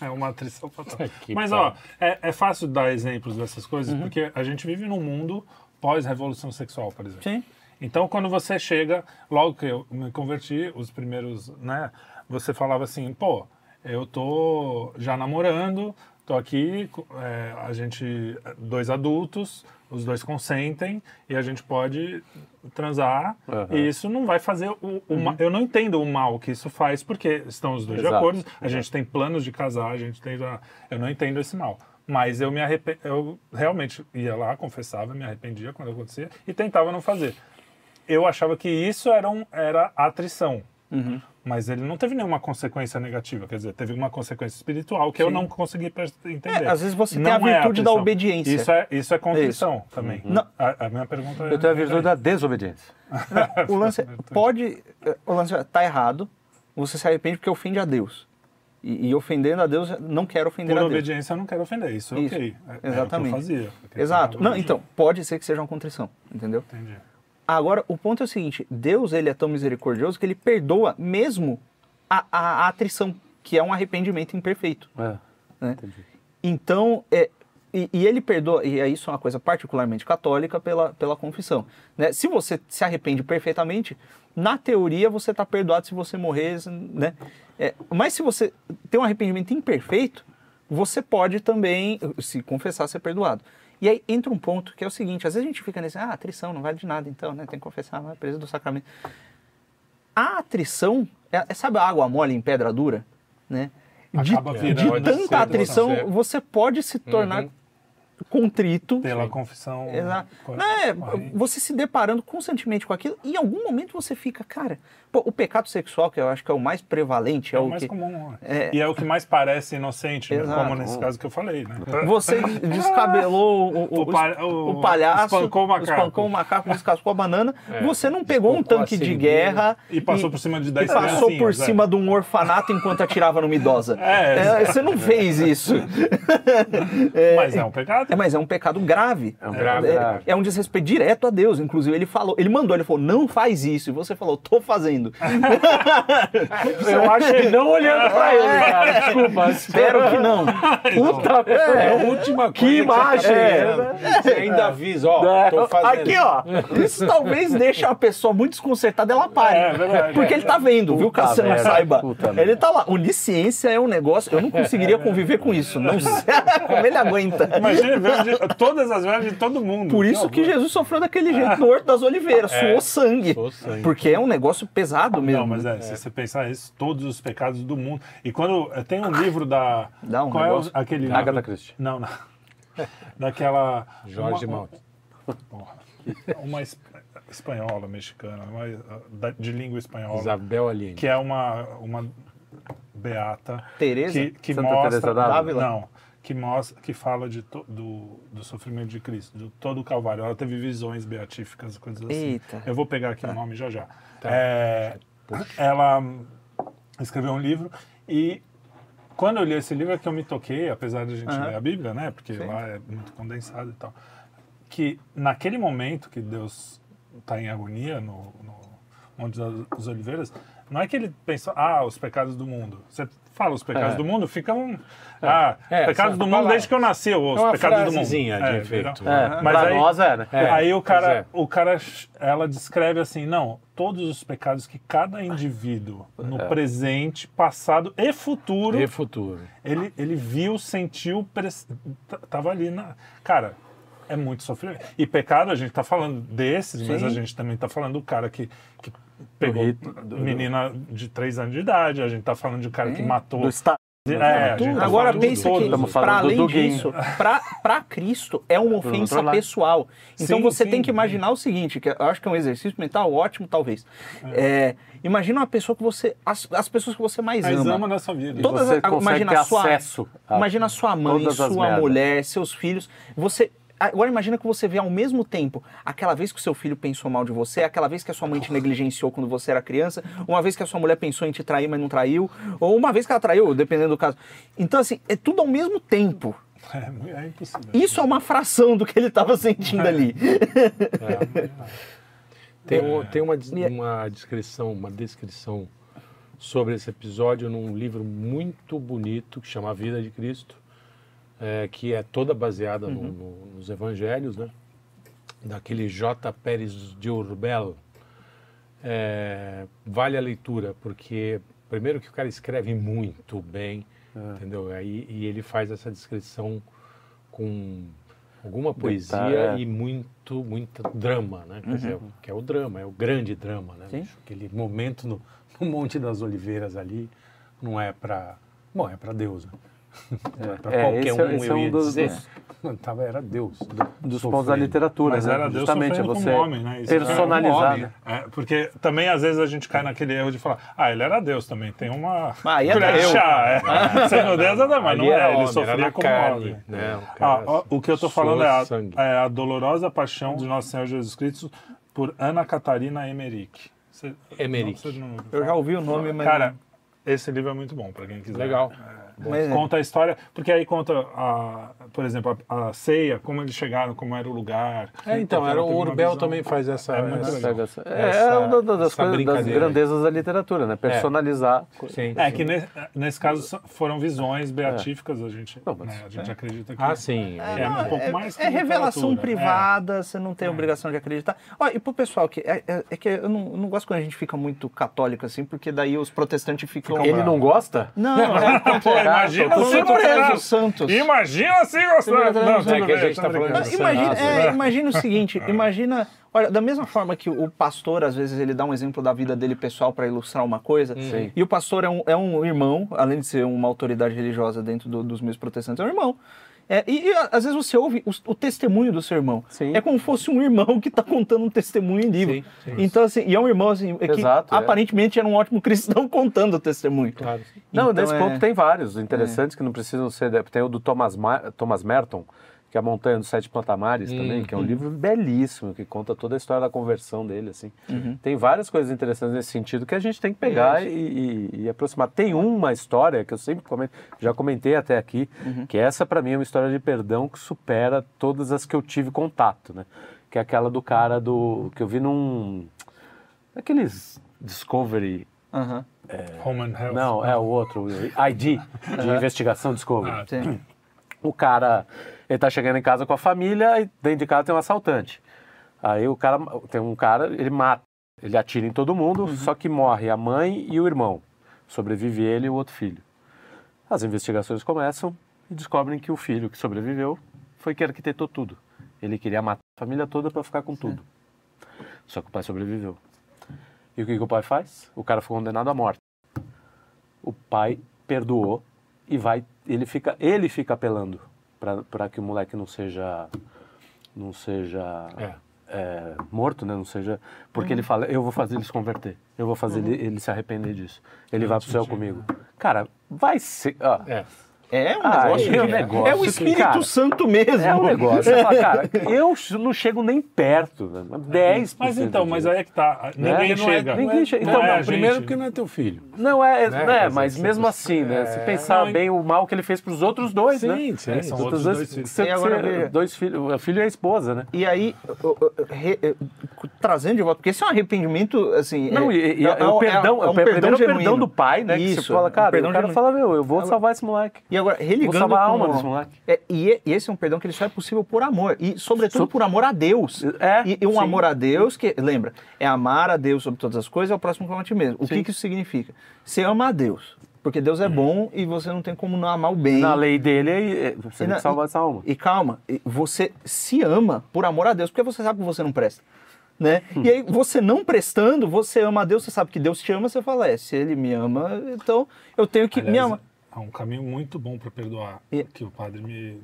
É uma atrição fatal. Que Mas, ó, é, é fácil dar exemplos dessas Uhum. coisas, porque a gente vive num mundo pós-revolução sexual, por exemplo. Sim. Então, quando você chega, logo que eu me converti, os primeiros, né, você falava assim, pô, eu tô já namorando, tô aqui, é, a gente, dois adultos, os dois consentem e a gente pode transar Aham. e isso não vai fazer o, o ma- eu não entendo o mal que isso faz porque estão os dois de Exato, acordo a gente tem planos de casar a gente tem eu não entendo esse mal mas eu me arrepe... eu realmente ia lá confessava me arrependia quando acontecia e tentava não fazer eu achava que isso era, um, era atrição. Uhum. Mas ele não teve nenhuma consequência negativa, quer dizer, teve uma consequência espiritual que eu não consegui entender. É, às vezes você tem Não a é virtude da obediência. Isso é, isso é contrição também. Não. A, a minha pergunta é. Eu tenho a virtude da desobediência. O lance é, pode. O lance é, tá errado, você se arrepende porque ofende a Deus. E, e ofendendo a Deus, não quero ofender Por a Deus. obediência eu não quero ofender, isso é Isso, ok. É- Era o que eu exatamente. fazia. Eu Exato. Não, então, pode ser que seja uma contrição, entendeu? Entendi. Agora, o ponto é o seguinte: Deus ele é tão misericordioso que ele perdoa mesmo a, a, a atrição, que é um arrependimento imperfeito. É, Né? Então, é, e, e ele perdoa, e isso é uma coisa particularmente católica pela, pela confissão. Né? Se você se arrepende perfeitamente, na teoria você está perdoado se você morrer, né? É, mas se você tem um arrependimento imperfeito, você pode também, se confessar, ser perdoado. E aí entra um ponto que é o seguinte: às vezes a gente fica nesse, ah, atrição não vale de nada, então, né? Tem que confessar, não é presa do sacramento. A atrição, é, é- sabe a água mole em pedra dura? Né? De, de tanta cedo, atrição, você- pode se tornar Uhum. contrito. Pela confissão. Exato. é, corrente. você se deparando constantemente com aquilo, e em algum momento você fica, cara, pô, o pecado sexual, que eu acho que é o mais prevalente, É é, o mais que. comum. É. E é o que mais parece inocente, né? Como nesse caso que eu falei. Né? Você descabelou o, o, O palha- o- palhaço, espancou o macaco. espancou o macaco, descascou a banana. Você não pegou um tanque de guerra E passou por cima de e 10 passou por é. cima de um orfanato enquanto atirava numa idosa. É, É, você não fez isso. Mas é um pecado. É, mas é um pecado grave. É um grave, É, grave. é um desrespeito direto a Deus. Inclusive, ele falou, ele mandou, ele falou, não faz isso. E você falou, tô fazendo. Eu achei não olhando pra ele, cara. Desculpa. Espero que não. Puta É a merda. última Que coisa imagem, você, é. você ainda avisa, ó, tô fazendo. Aqui, ó. Isso talvez deixe a pessoa muito desconcertada, ela pare. É, verdade. Porque ele tá vendo, viu? Caso você não saiba. puta ele tá lá. Onisciência é um negócio. Eu não conseguiria conviver com isso. Não sei como ele aguenta. Imagina ver de- todas as velhas de todo mundo. Por isso que Jesus sofreu daquele jeito no Horto das Oliveiras, suou sangue. suou sangue. Porque é um negócio pesado mesmo. Não, mas é, se você pensar isso, todos os pecados do mundo. E quando tem um livro da. Dá um qual negócio. é o- aquele livro? Agatha Christie. Não, não. Daquela. Jorge uma. Uma es- espanhola, mexicana, uma, de língua espanhola. Isabel Allende. Que é uma, uma beata. Teresa? Que, que Santa mostra. Teresa d'Ávila? Não. Que, mostra, que fala de to- do, do sofrimento de Cristo, de todo o Calvário. Ela teve visões beatíficas, coisas assim. Eita. Eu vou pegar aqui o nome já já. É, ela escreveu um livro e quando eu li esse livro é que eu me toquei, apesar de a gente Aham. ler a Bíblia, né? Porque lá é muito condensado e tal. Que naquele momento que Deus está em agonia no, no Monte das Oliveiras, não é que ele pensou, ah, os pecados do mundo. Você fala os pecados É. do mundo, ficam. Ah, É, pecados são do mundo palavras. desde que eu nasci, os É uma pecados do mundo. de É, efeito. É, Mas pra aí- nós é, né? É, aí o cara, é. o cara, ela descreve assim, não, todos os pecados que cada indivíduo no É. presente, passado e futuro, E futuro. ele, ele viu, sentiu, pres- tava ali na, cara, é muito sofrimento. E pecado, a gente tá falando desses, mas Sim. a gente também tá falando do cara que, que pegou Hit- do- menina de 3 anos de idade, a gente tá falando de cara que matou. Do Estado. É, tá Agora pensa que, para do além Duguin. disso, para Cristo é uma ofensa pessoal. Então Sim, você sim, tem que sim. imaginar o seguinte, que eu acho que é um exercício mental ótimo, talvez. É, imagina uma pessoa que você, as, as pessoas que você mais Mas ama. ama nessa vida. Todas você a- consegue imagina sua, acesso a imagina sua mãe, sua mulher, seus filhos. Você agora imagina que você vê ao mesmo tempo aquela vez que o seu filho pensou mal de você, aquela vez que a sua mãe te negligenciou quando você era criança, uma vez que a sua mulher pensou em te trair, mas não traiu, ou uma vez que ela traiu, dependendo do caso. Então assim, é tudo ao mesmo tempo. É, é impossível. Isso é uma fração do que ele estava sentindo ali. Tem, um- tem uma, E- uma descrição, uma descrição sobre esse episódio num livro muito bonito que chama A Vida de Cristo, é, que é toda baseada no- no- nos evangelhos, né? Daquele J. Pérez de Urbel. É, vale a leitura, porque primeiro que o cara escreve muito bem, entendeu? Aí, e ele faz essa descrição com alguma poesia Detalhe, é. e muito, muito drama, né? Quer dizer, que é o drama, é o grande drama, né? Bicho? Aquele momento no, no Monte das Oliveiras ali não é para, bom, é para Deus, né? É para É, qualquer esse é- um, esse é eu um ia dos- dizer. dos- Não, tava, era Deus. Dos sofrendo. pontos da literatura, Mas né? era Deus Justamente, é sofrendo você como homem, né? Isso era personalizar. como homem. É, porque também às vezes a gente cai naquele erro de falar, ah, ele era Deus também, tem uma Ah, é é. Sendo Deus é mas não era é, ele homem, sofria era como carne, homem. né? O Ah, ó, o que eu tô suou falando é a, é a dolorosa paixão de nosso Senhor Jesus Cristo por Ana Catarina Emmerich. Você, Emmerich. não, não Eu já ouvi o nome, mas. Cara, esse livro é muito bom para quem quiser. Legal. Mas- Conta a história, porque aí conta, a, por exemplo, a, a ceia, como eles chegaram, como era o lugar. É, então, Porque era, o Urbel também faz essa. É essa- essa- É, Essa- é uma das, das coisas, das grandezas da literatura, né? Personalizar. Sim. É que nesse, nesse caso so- foram visões beatíficas, a gente, Não, mas- né, a gente acredita que. Ah, sim. É, É, um pouco mais que é revelação privada, você não tem obrigação de acreditar. Ó, e pro pessoal que. É, é- é que eu não, eu não gosto quando a gente fica muito católico assim, porque daí os protestantes ficam. Ele não gosta? Não, é, imagina se. Santos. Imagina se gostar. Não, É tudo que a gente tá falando de Imagina, Nossa, é, imagina o seguinte, imagina, olha, da mesma forma que o pastor, às vezes, ele dá um exemplo da vida dele pessoal para ilustrar uma coisa, Sim. e o pastor é um, é um irmão, além de ser uma autoridade religiosa dentro do- dos meios protestantes, é um irmão. É, e, e, às vezes você ouve o, o testemunho do seu irmão. Sim. É como se fosse um irmão que está contando um testemunho em livro. Sim, sim. Então, assim, e é um irmão assim, é que Exato, é. aparentemente era um ótimo cristão contando o testemunho. Claro. Não, Então, nesse é- ponto tem vários interessantes que não precisam ser. Tem o do Thomas, Ma- Thomas Merton, que é a Montanha dos Sete Patamares também, que é um livro belíssimo, que conta toda a história da conversão dele. assim. Tem várias coisas interessantes nesse sentido que a gente tem que pegar e, e- e aproximar. Tem uma história que eu sempre comento, já comentei até aqui, que essa para mim é uma história de perdão que supera todas as que eu tive contato, né? Que é aquela do cara do que eu vi num aqueles Discovery Aham, Home and Health. não, é o outro, o ID, de investigação Discovery. Ah, sim. O cara, ele tá chegando em casa com a família e dentro de casa tem um assaltante. Aí o cara, tem um cara, ele mata, ele atira em todo mundo, só que morre a mãe e o irmão. Sobrevive ele e o outro filho. As investigações começam e descobrem que o filho que sobreviveu foi que arquitetou tudo. Ele queria matar a família toda para ficar com tudo. Só que o pai sobreviveu. E o que, que o pai faz? O cara foi condenado à morte. O pai perdoou e vai, ele fica, ele fica apelando para que o moleque não seja, não seja É. é, morto, né? Não seja, porque ele fala, eu vou fazer ele se converter, eu vou fazer ele, ele se arrepender disso, ele vai pro céu comigo. Cara, vai ser, ó, É. É um Ah, negócio. é um de- negócio é o que, Espírito cara, Santo mesmo. é um negócio. Você fala, cara, eu não chego nem perto, né? 10%. Mas então, mas aí é que tá. Ninguém não é- chega. ninguém chega. Não Então, é não, gente. Primeiro porque não é teu filho. Não é, Né? né, mas mesmo assim, né? Se é. pensar Não, bem o mal que ele fez pros outros dois, né? Sim, sim. É, são Os outros dois, dois filhos. você- agora, dois filhos, o filho e a esposa, né? E aí, eu- eu- re- eu- trazendo de volta, porque esse é um arrependimento, assim... Não, é, e, e é- é o perdão, é é um o perdão, perdão do pai, né? que Isso, você fala, cara, perdão o cara fala, meu, eu vou salvar esse moleque. E agora, religando Vou salvar a alma com- desse moleque. É, e, e- esse é um perdão que ele só é possível por amor. E, sobretudo, So- por amor a Deus. É, e, e um sim. amor a Deus que, lembra, é amar a Deus sobre todas as coisas, é o próximo como a ti mesmo. O Sim. que, que isso significa? Você ama a Deus. Porque Deus é bom e você não tem como não amar o bem. Na lei dele, é- você E tem na- que salvar essa alma. E calma, você se ama por amor a Deus, porque você sabe que você não presta. Né? Hum. E aí, você não prestando, você ama a Deus, você sabe que Deus te ama, você fala, é, se ele me ama, então eu tenho que me Aliás, amar. É um caminho muito bom para perdoar. E- Que o padre me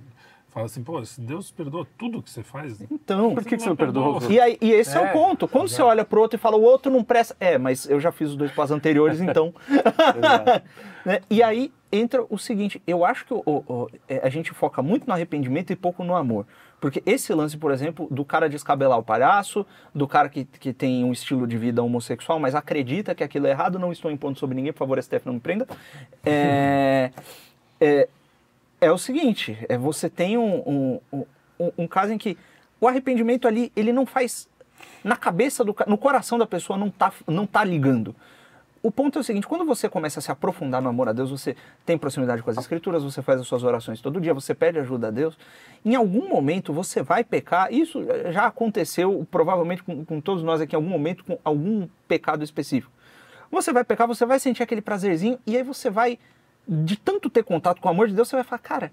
fala assim, pô, se Deus perdoa tudo que você faz, Então, Por que, que você não perdoou? E, aí, e esse é, o É, ponto. Quando você olha pro outro e fala, o outro não presta. É, mas eu já fiz os dois passos anteriores, então. Né? E aí entra o seguinte: eu acho que o- o- o- é, a gente foca muito no arrependimento e pouco no amor. Porque esse lance, por exemplo, do cara descabelar o palhaço, do cara que, que tem um estilo de vida homossexual, mas acredita que aquilo é errado, não estou impondo sobre ninguém, por favor, STF não me prenda. É, é, é o seguinte, é, você tem um, um, um, um caso em que o arrependimento ali, ele não faz na cabeça do no coração da pessoa não tá, não tá ligando. O ponto é o seguinte, quando você começa a se aprofundar no amor a Deus, você tem proximidade com as escrituras, você faz as suas orações todo dia, você pede ajuda a Deus, em algum momento você vai pecar, isso já aconteceu provavelmente com, com todos nós aqui, em algum momento com algum pecado específico. Você vai pecar, você vai sentir aquele prazerzinho, e aí você vai, de tanto ter contato com o amor de Deus, você vai falar, cara,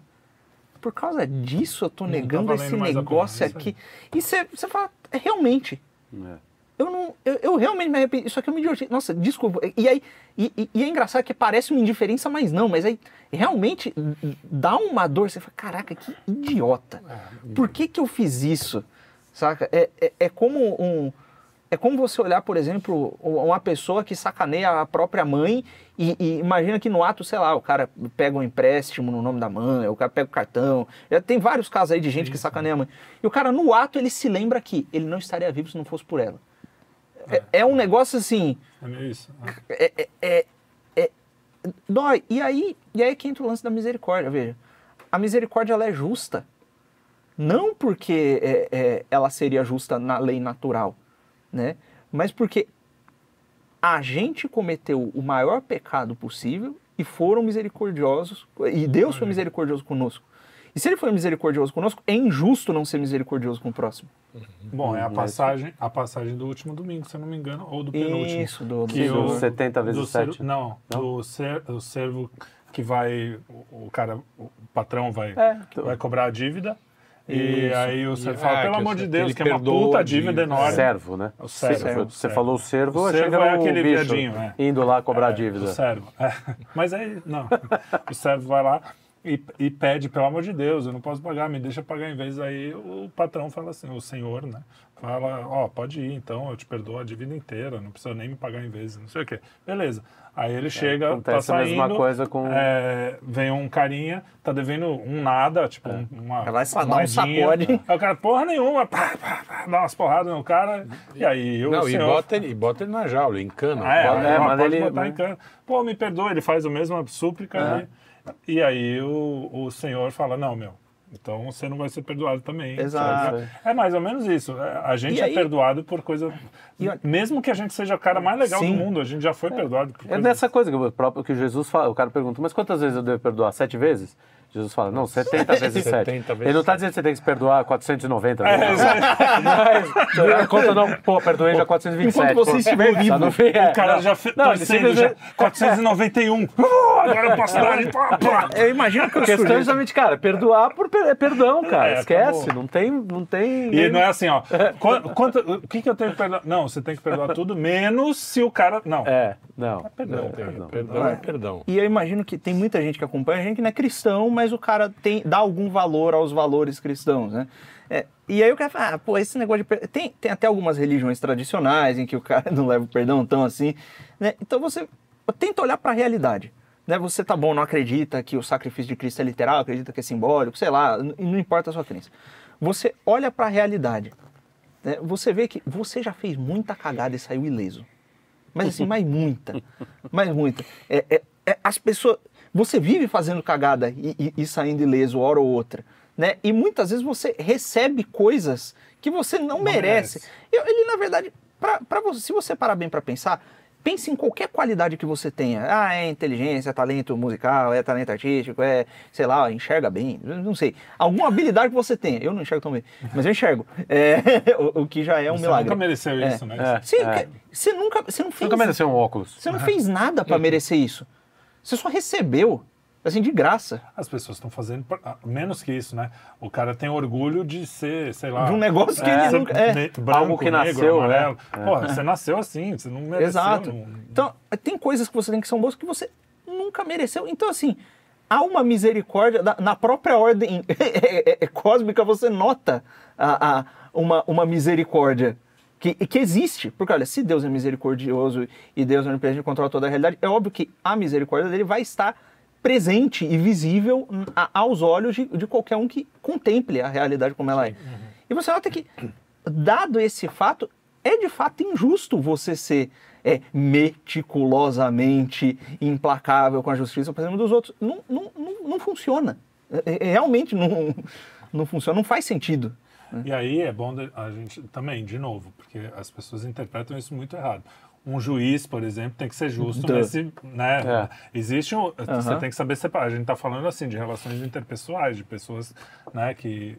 por causa disso eu tô tá negando esse negócio é isso aqui. E você, você fala, é, realmente, É. eu não. Eu, eu realmente me arrependi. Isso aqui eu me diverti. Nossa, desculpa. E aí. E, e- e é engraçado que parece uma indiferença, mas não. Mas aí realmente dá uma dor. Você fala, caraca, que idiota. Por que, que eu fiz isso? Saca? É, é, é como um. É como você olhar, por exemplo, uma pessoa que sacaneia a própria mãe e, e imagina que no ato, sei lá, o cara pega um empréstimo no nome da mãe, o cara pega o cartão. Já tem vários casos aí de gente que sacaneia a mãe. E o cara, no ato, ele se lembra que ele não estaria vivo se não fosse por ela. É, é um negócio assim. É meio isso. Ah, É, é- é- é- dói. E aí, e aí é que entra o lance da misericórdia, veja. A misericórdia ela é justa. Não porque ela seria justa na lei natural, né? Mas porque a gente cometeu o maior pecado possível e foram misericordiosos, e Deus foi misericordioso conosco. E se ele foi misericordioso conosco, é injusto não ser misericordioso com o próximo. Bom, é a Mas- passagem, a passagem do último domingo, se eu não me engano, ou do penúltimo. Isso, do, Que Do o- 70 vezes do ser- 7. Não, Não? do ser, o servo que vai, o, o cara, o patrão vai, É. vai cobrar a dívida. E Isso. aí o servo E- fala, ah, pelo amor de ser- Deus, que é uma puta a dívida enorme. Servo, né? O servo, Você, servo. você falou o servo, O servo é aquele bicho viadinho, é. indo lá cobrar É, a dívida. O servo. é. Mas aí, não. o servo vai lá e, e pede, pelo amor de Deus, eu não posso pagar, me deixa pagar em vez. Aí o patrão fala assim, o senhor, né? Fala, ó, pode ir, então, eu te perdoo a dívida inteira, não precisa nem me pagar em vez, não sei o quê. Beleza. Aí ele chega, tá acontece a saindo, mesma coisa com- é, vem um carinha, tá devendo um nada, tipo, um- uma Vai só dar um sacode. Aí o cara, porra nenhuma, pá, pá, pá, dá umas porradas no cara, e aí o Não, e senhor... bota, ele, e bota ele na jaula, encana. Ah, é, é, ó, mas pode ele- botar em cana. Pô, me perdoa, ele faz a mesma súplica. E aí o, o senhor fala, não, meu, então você não vai ser perdoado também. Exato. É mais ou menos isso. É, A gente E é aí- perdoado por coisa... E olha- Mesmo que a gente seja o cara mais legal Sim. do mundo, a gente já foi perdoado por É coisa... dessa coisa que o próprio que Jesus fala, o cara pergunta, mas quantas vezes eu devo perdoar? Sete vezes? Jesus fala, não, 70 vezes 7. 70 vezes Ele não está dizendo que você tem que se perdoar 490 É, vezes. exato. Mas, a conta não, pô, perdoei já 427. Enquanto você pô. estiver Tá vivo. no fim, é. O cara já fez Não, ele torcendo, já. simplesmente... 491. Uh, agora eu posso dar pá, pá. Eu imagino que o A questão é justamente, cara, perdoar por per- é perdão, cara. É, Esquece, não tem, não tem. E não é assim, ó. Quanto- o que, que eu tenho que perdoar? Não, você tem que perdoar tudo, menos se o cara. Não. É, não. perdão, não, perdão. Perdão é perdão. E eu imagino que tem muita gente que acompanha a gente que não é cristão, mas o cara tem, dá algum valor aos valores cristãos, né? É, e aí o cara fala, ah, pô, esse negócio de... Tem, tem até algumas religiões tradicionais em que o cara não leva o perdão tão assim, né? Então você tenta olhar para a realidade. Né? Você tá bom, não acredita que o sacrifício de Cristo é literal, acredita que é simbólico, sei lá, não importa a sua crença. Você olha para a realidade, né? você vê que você já fez muita cagada e saiu ileso. Mas assim, mais muita. Mais muita. É, é- é- as pessoas. Você vive fazendo cagada e, e- e saindo ileso, hora ou outra. Né? E muitas vezes você recebe coisas que você não, merece. merece. Eu- ele, na verdade, pra, pra você, se você parar bem para pensar, pense em qualquer qualidade que você tenha. Ah, é inteligência, é talento musical, é talento artístico, é, sei lá, enxerga bem, não sei. Alguma habilidade que você tenha. Eu não enxergo tão bem, mas eu enxergo. É, o, o que já é um Você milagre. nunca mereceu É. isso, né? É. Sim, porque você nunca, você não fez Nunca mereceu um óculos. você não fez nada pra merecer isso. Você só recebeu, assim, de graça. As pessoas estão fazendo ah, menos que isso, né? O cara tem orgulho de ser, sei lá. De um negócio que é, ele nunca- é. branco, Algo que negro, nasceu, amarelo. né? Porra, você nasceu assim, você não mereceu. Exato. não- Então, tem coisas que você tem que são boas que você nunca mereceu. Então, assim, há uma misericórdia na própria ordem é, é, é, cósmica, você nota a, a- uma, uma misericórdia. Que, que existe, porque olha, se Deus é misericordioso e Deus é onipresente e controla toda a realidade, é óbvio que a misericórdia dele vai estar presente e visível a- aos olhos de, de qualquer um que contemple a realidade como ela é. E você nota que, dado esse fato, é de fato injusto você ser é, meticulosamente implacável com a justiça por cima dos outros. Não, não, não, não funciona. É, é, realmente não, não funciona, não faz sentido. E aí é bom a gente também, de novo, porque as pessoas interpretam isso muito errado. Um juiz, por exemplo, tem que ser justo Duh. nesse, né? É. Existe um, você Aham. tem que saber separar. A gente está falando assim de relações interpessoais, de pessoas, né, que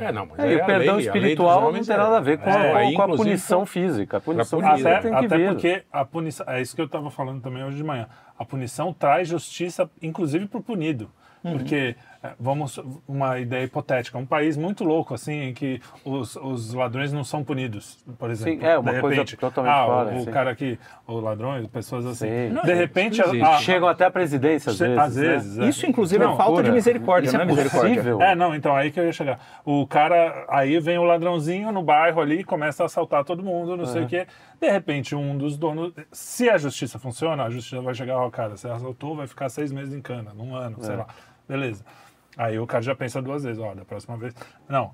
é, É, não, mas É, e é o a perdão lei- espiritual não tem é- nada a ver com, É, a, aí, com a punição física. A punição punir, física né? Até, tem que até vir. porque a punição, é isso que eu estava falando também hoje de manhã. A punição traz justiça, inclusive para o punido. Uhum. Porque, vamos, uma ideia hipotética, um país muito louco, assim, em que os, os ladrões não são punidos, por exemplo. é, uma de coisa repente, totalmente ah, fora, O, sim. cara que, os ladrões, pessoas assim. Sim. de repente, a- a- Chegam até a presidência às vezes. às né? vezes, é. Isso, inclusive, Não, é falta de loucura. misericórdia, Isso não é é misericórdia. possível? É, não, então aí que eu ia chegar. O cara, aí vem o ladrãozinho no bairro ali, começa a assaltar todo mundo, não sei o quê. De repente, um dos donos. Se a justiça funciona, a justiça vai chegar, ó, cara, você assaltou, vai ficar seis meses em cana, num ano, sei lá. Beleza. Aí o cara já pensa duas vezes, ó, da próxima vez. Não,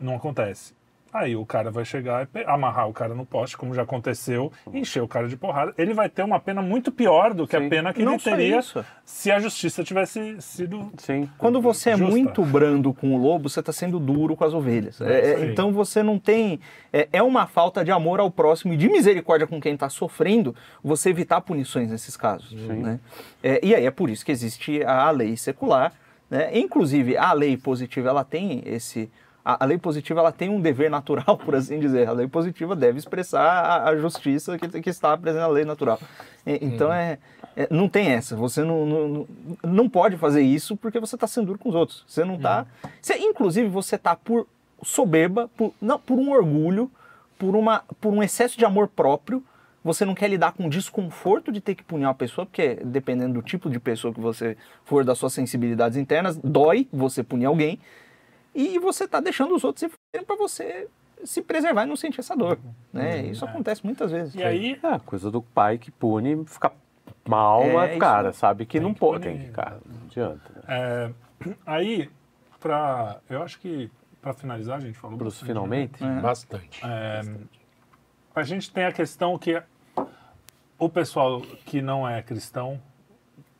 não acontece. Aí o cara vai chegar e amarrar o cara no poste, como já aconteceu, encher o cara de porrada. Ele vai ter uma pena muito pior do que Sim. a pena que Não ele teria isso. se a justiça tivesse sido Sim. Quando você é Justa. muito brando com o lobo, você está sendo duro com as ovelhas. É, é, então você não tem. É, é uma falta de amor ao próximo e de misericórdia com quem está sofrendo você evitar punições nesses casos. né? É, e aí é por isso que existe a lei secular. Né? Inclusive, a lei positiva ela tem esse. A, a lei positiva ela tem um dever natural, por assim dizer. A lei positiva deve expressar a, a justiça que, que está presente na lei natural. E- então é, é- não tem essa. Você não, não, não- pode fazer isso porque você está sendo duro com os outros. Você não está. inclusive, você está por soberba, por, não, por um orgulho, por, uma, por um excesso de amor próprio, você não quer lidar com o desconforto de ter que punir uma pessoa, porque dependendo do tipo de pessoa que você for, das suas sensibilidades internas, dói você punir alguém. E você tá deixando os outros se fuderem pra você se preservar e não sentir essa dor. Né? Isso acontece muitas vezes. E aí, É, coisa do pai que pune, fica mal, É, mas, isso cara, sabe que tem não pode. Tem que, cara, não adianta. Né? é, aí pra, eu acho que pra finalizar, a gente falou Pros bastante, finalmente. É. Bastante. É, a gente tem a questão que o pessoal que não é cristão,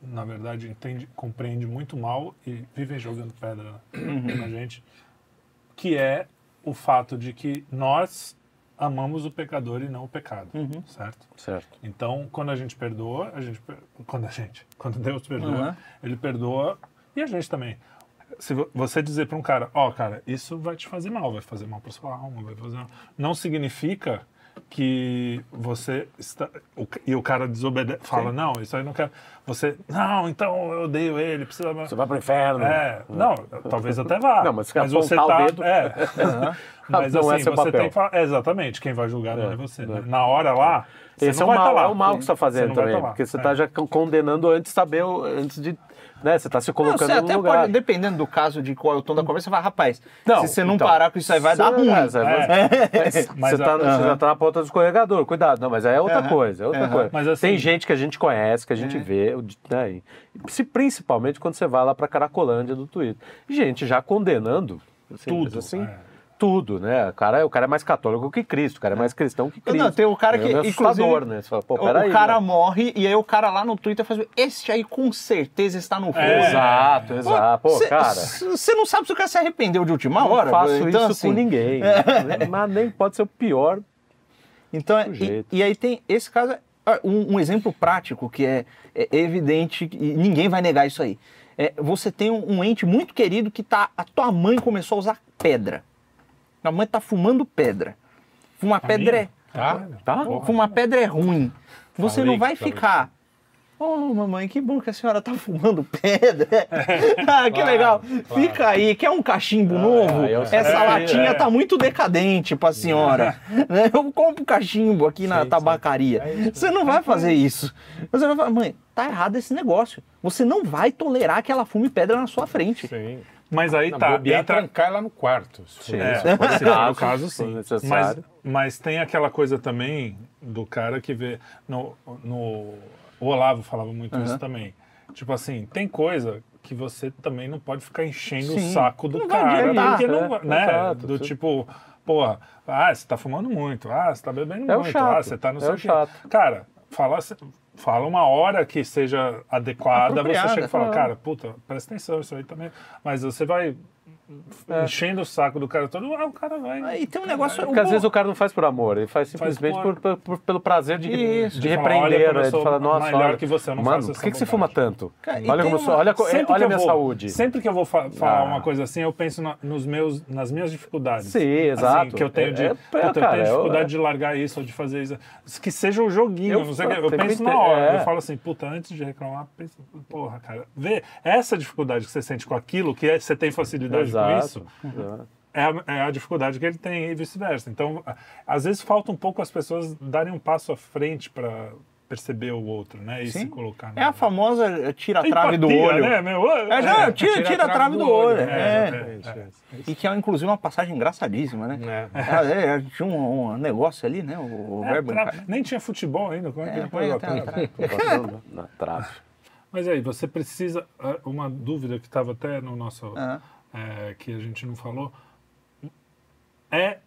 na verdade, entende, compreende muito mal e vive jogando pedra na gente, que é o fato de que nós amamos o pecador e não o pecado, certo? Certo. Então, quando a gente perdoa, a gente quando a gente, quando Deus perdoa, Uhum. ele perdoa e a gente também. Se vo- você dizer para um cara, ó, cara, isso vai te fazer mal, vai fazer mal para sua alma, vai fazer mal. não significa que você está o e o cara desobedece, fala, não, isso aí não quero. Você, não, então eu odeio ele, precisa Você vai pro inferno. é, não, talvez até vá. Não, mas se você o tá, dedo- é. Mas Não é assim, seu você papel. tem que falar, é, exatamente, quem vai julgar não É, é você. é. né? Na hora lá, você Esse é o vai mal, tá lá. é o mal que você está fazendo vai também. tá porque você É. está já con- condenando antes de saber, o- antes de. Né, você está se Não, colocando você no até lugar. pode, dependendo do caso de qual é o tom da conversa, você fala, rapaz, Não, se você não então, parar com isso aí, vai dar ruim. é, você- É. Você, Mas tá, a- você já tá na ponta do escorregador, cuidado. Não, mas aí é outra Aham. coisa, é outra Aham. coisa. Mas assim- Tem gente que a gente conhece, que a gente vê, né, se, principalmente quando você vai lá pra Caracolândia do Twitter. Gente já condenando assim, Tudo, assim, é. Tudo, né? O cara, o cara é mais católico que Cristo, o cara é mais cristão que Cristo. Não, tem o cara que, é assustador, né? Você fala, pô, o, peraí. o cara né? morre e aí o cara lá no Twitter faz, este aí com certeza está no fogo. É. Exato, exato. Pô, Cê- cara... Você não sabe se o cara se arrependeu de última Não hora. faço então, isso assim, com ninguém. Mas nem pode ser o pior. Então, é- e, e aí tem esse caso, ah, um, um exemplo prático que é, é evidente e ninguém vai negar isso aí. É, você tem um, um ente muito querido que tá, a tua mãe começou a usar pedra. A mãe tá fumando pedra. Fumar pedra é, Tá? Tá? fumar pedra é ruim. Você Falei não vai ficar. Oh, mamãe, que bom que a senhora tá fumando pedra. ah, que Claro, legal. claro. Fica aí, quer um cachimbo novo? aí eu sei. Essa É, latinha é. tá muito decadente pra senhora. Né? Eu compro cachimbo aqui na Sim, sim. tabacaria. É isso. Você não vai fazer isso. Você vai falar, mãe, tá errado esse negócio. Você não vai tolerar que ela fume pedra na sua frente. Sim. Mas aí tá, bobear, entra, trancar ela no quarto. for É, isso. se for o caso, sim. Mas, necessário. mas tem aquela coisa também do cara que vê. No, no, o Olavo falava muito isso também. Tipo assim, tem coisa que você também não pode ficar enchendo Sim. o saco do Não vai cara. adiantar, porque não, é, vai- né? exato. Do tipo, porra, ah, você tá fumando muito, ah, você tá bebendo É muito, chato, ah, você tá no é seu o chato. Cara, fala, fala uma hora que seja adequada, você chega e fala, cara, puta, presta atenção, isso aí também. Mas você vai É. enchendo o saco do cara todo, ah, o cara vai. Aí tem um negócio. Porque às vezes o cara não faz por amor, ele faz Faz simplesmente por- por, por- pelo prazer de, Isso. de repreender, né? De falar, nossa, melhor olha, que você, eu não mano, faço por que, que você bobagem." fuma tanto? Cara, e olha como uma- sou, olha, olha a minha vou- saúde. Sempre que eu vou fa- falar Ah. uma coisa assim, eu penso na- nos meus, nas minhas dificuldades. Sim, Assim, exato. que eu tenho de, É- é- puta, eu tenho é dificuldade é- de largar isso ou de fazer isso. Que seja o joguinho, Eu não sei Eu penso na hora. é. Eu falo assim, puta, antes de reclamar, porra, cara, vê essa dificuldade que você sente com aquilo, que é- você tem facilidade com Exato. isso, exato. é a, é a dificuldade que ele tem e vice-versa. Então, às vezes falta um pouco as pessoas darem um passo à frente para perceber o outro, né? E Sim. se colocar. É a famosa tira a trave do olho. Né, meu? É, não, tira, tira, a trave do olho. É, É. Exatamente, é. E que é inclusive uma passagem engraçadíssima, né? É. Ah, é, tinha um, um negócio ali, né? O, o É, verbo tra-. Nem tinha futebol ainda, como é que É, ele a trave? botando na trave. Mas aí, você precisa. ah, Uma dúvida que estava até no nosso. Ah. É, que a gente não falou. É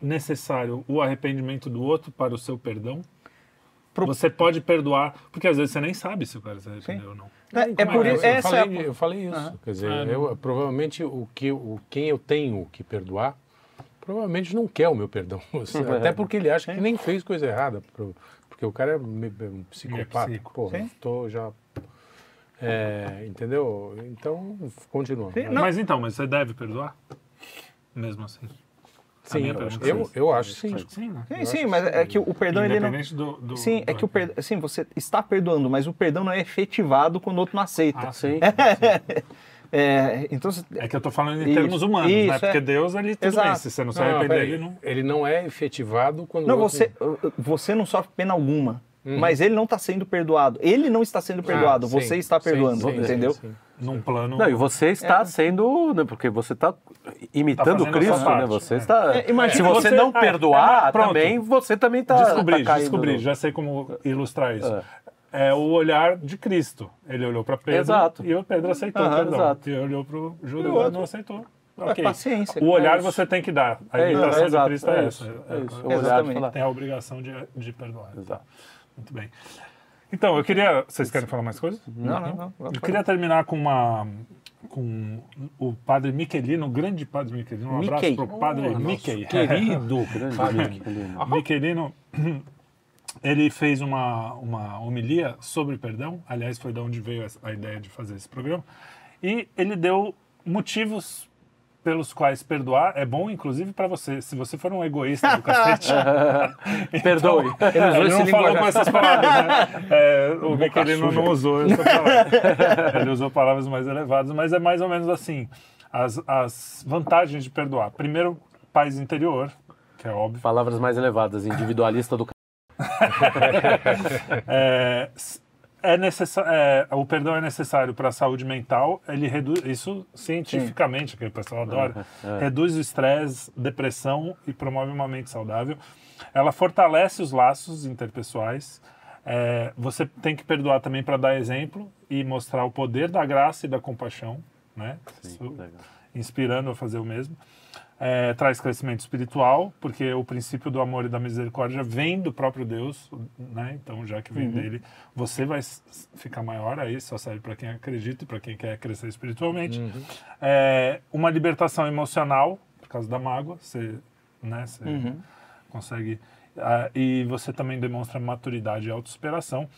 necessário o arrependimento do outro para o seu perdão? Pro- Você pode perdoar, porque às vezes você nem sabe se o cara se arrependeu ou não. É, é Como por é? isso. eu, Essa é falei, eu falei isso. Quer dizer, Ah, eu, provavelmente o que, o, quem eu tenho que perdoar, provavelmente não quer o meu perdão. Até porque ele acha que nem fez coisa errada. Porque o cara é me- um psicopata. psico. Pô, tô já. É, entendeu? Então, continua. Sim, Não. Mas então, mas você deve perdoar? Mesmo assim. Sim, eu, eu, é essa. eu acho sim. Sim, né? Sim, sim, mas é que o perdão ele não. Independente do, do- Sim, é do que o perdão. Sim, você está perdoando, mas o perdão não é efetivado quando o outro não aceita. Ah, sim. É, então, você- É que eu tô falando em Isso, termos humanos, né? isso, Porque é. Deus, ele tudo Exato. bem. Se você não se arrepender, ele não... Ele não é efetivado quando não, o outro- você, você não sofre pena alguma. Mas ele não está sendo perdoado. Ele não está sendo perdoado, Ah, sim, você está perdoando, sim, sim, entendeu? sim. Num plano... Não, e você É. está sendo, né, porque você está imitando a Cristo, né? Você é. está. É, imagina- se você, Você- não é, perdoar, é, também você também está. Descobri, tá caindo descobri, no- já sei como ilustrar isso. É. o olhar de Cristo. Ele olhou para Pedro Exato. e o Pedro aceitou o perdão. exato. E olhou para o E o Judas e não aceitou. É Ok. paciência. O olhar É você tem que dar. A É imitação é exato, de Cristo é, é essa. isso, É- é isso. é- Exatamente. Tem a obrigação de, de perdoar. Exato. Muito bem. Então, eu queria... Vocês querem falar mais coisas? Não, não, não. Vamos Eu queria terminar com uma com o padre Michelino, o grande padre Michelino. Um abraço Mickey. para o padre Oh, Mickey. Querido. Grande Fábio. Michelino. Michelino, ele fez uma, uma homilia sobre perdão, aliás, foi de onde veio a ideia de fazer esse programa, e ele deu motivos pelos quais perdoar é bom, inclusive, para você. Se você for um egoísta do cacete, Perdoe. Ele usou ele não falou linguajar. com essas palavras, né? É, o Michelino não usou essa palavra. Ele usou palavras mais elevadas, mas é mais ou menos assim. As, as vantagens de perdoar. Primeiro, paz interior, que é óbvio. Palavras mais elevadas, individualista do É, é necessa- é, o perdão é necessário para a saúde mental. Ele reduz isso cientificamente, que o pessoal adora. Reduz o estresse, depressão e promove uma mente saudável. Ela fortalece os laços interpessoais. É, você tem que perdoar também para dar exemplo e mostrar o poder da graça e da compaixão, né? Isso- legal. inspirando a fazer o mesmo. É, traz crescimento espiritual, porque o princípio do amor e da misericórdia vem do próprio Deus, né? Então, já que vem dele, você vai ficar maior aí, só serve para quem acredita e para quem quer crescer espiritualmente. É, uma libertação emocional, por causa da mágoa, você, né, você consegue. ah, e você também demonstra maturidade e autossuperação.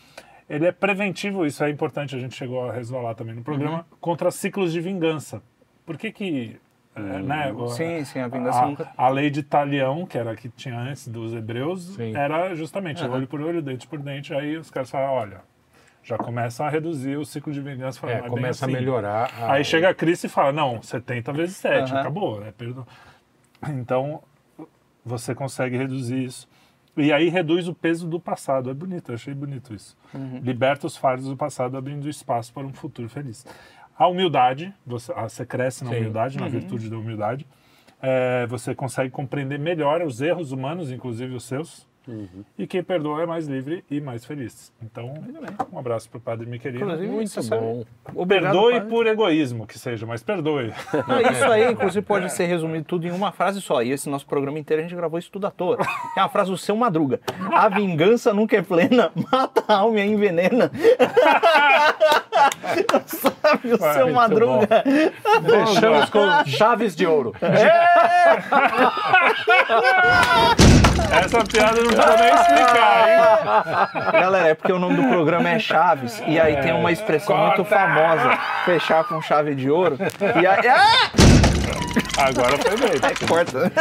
Ele é preventivo, isso é importante, a gente chegou a resvalar também no programa, contra ciclos de vingança. Por que que. É, né, Sim, sim, a vingança a, nunca. a lei de Talião, que era a que tinha antes dos hebreus, Sim. era justamente olho por olho, dente por dente. Aí os caras falam, olha, já começam a reduzir o ciclo de vingança. Falam, É, "Não bem começa assim." a melhorar. a- Aí chega a Cristo e fala, não, 70 vezes 7, Aham. acabou, né? Perdão. Então, você consegue reduzir isso. E aí reduz o peso do passado. É bonito, achei bonito isso. Liberta os fardos do passado, abrindo espaço para um futuro feliz. A humildade, você, ah, você cresce na Sim. humildade, na virtude da humildade. É, você consegue compreender melhor os erros humanos, inclusive os seus. E quem perdoa é mais livre e mais feliz. Então, um abraço para o Padre Miquelino. Inclusive, Muito bom. Obrigado, Perdoe padre. por egoísmo, que seja, mas perdoe. Não, isso aí, inclusive, pode ser resumido tudo em uma frase só. E esse nosso programa inteiro a gente gravou isso tudo à toa. É uma frase do seu Madruga. A vingança nunca é plena, mata a alma e a envenena. Sabe, o seu muito Madruga. Fechamos com chaves de ouro. Essa piada não precisa nem explicar, hein? Galera, é porque o nome do programa é Chaves. E aí tem uma expressão muito famosa: fechar com chave de ouro. E aí. Ah! Agora foi bem. Corta.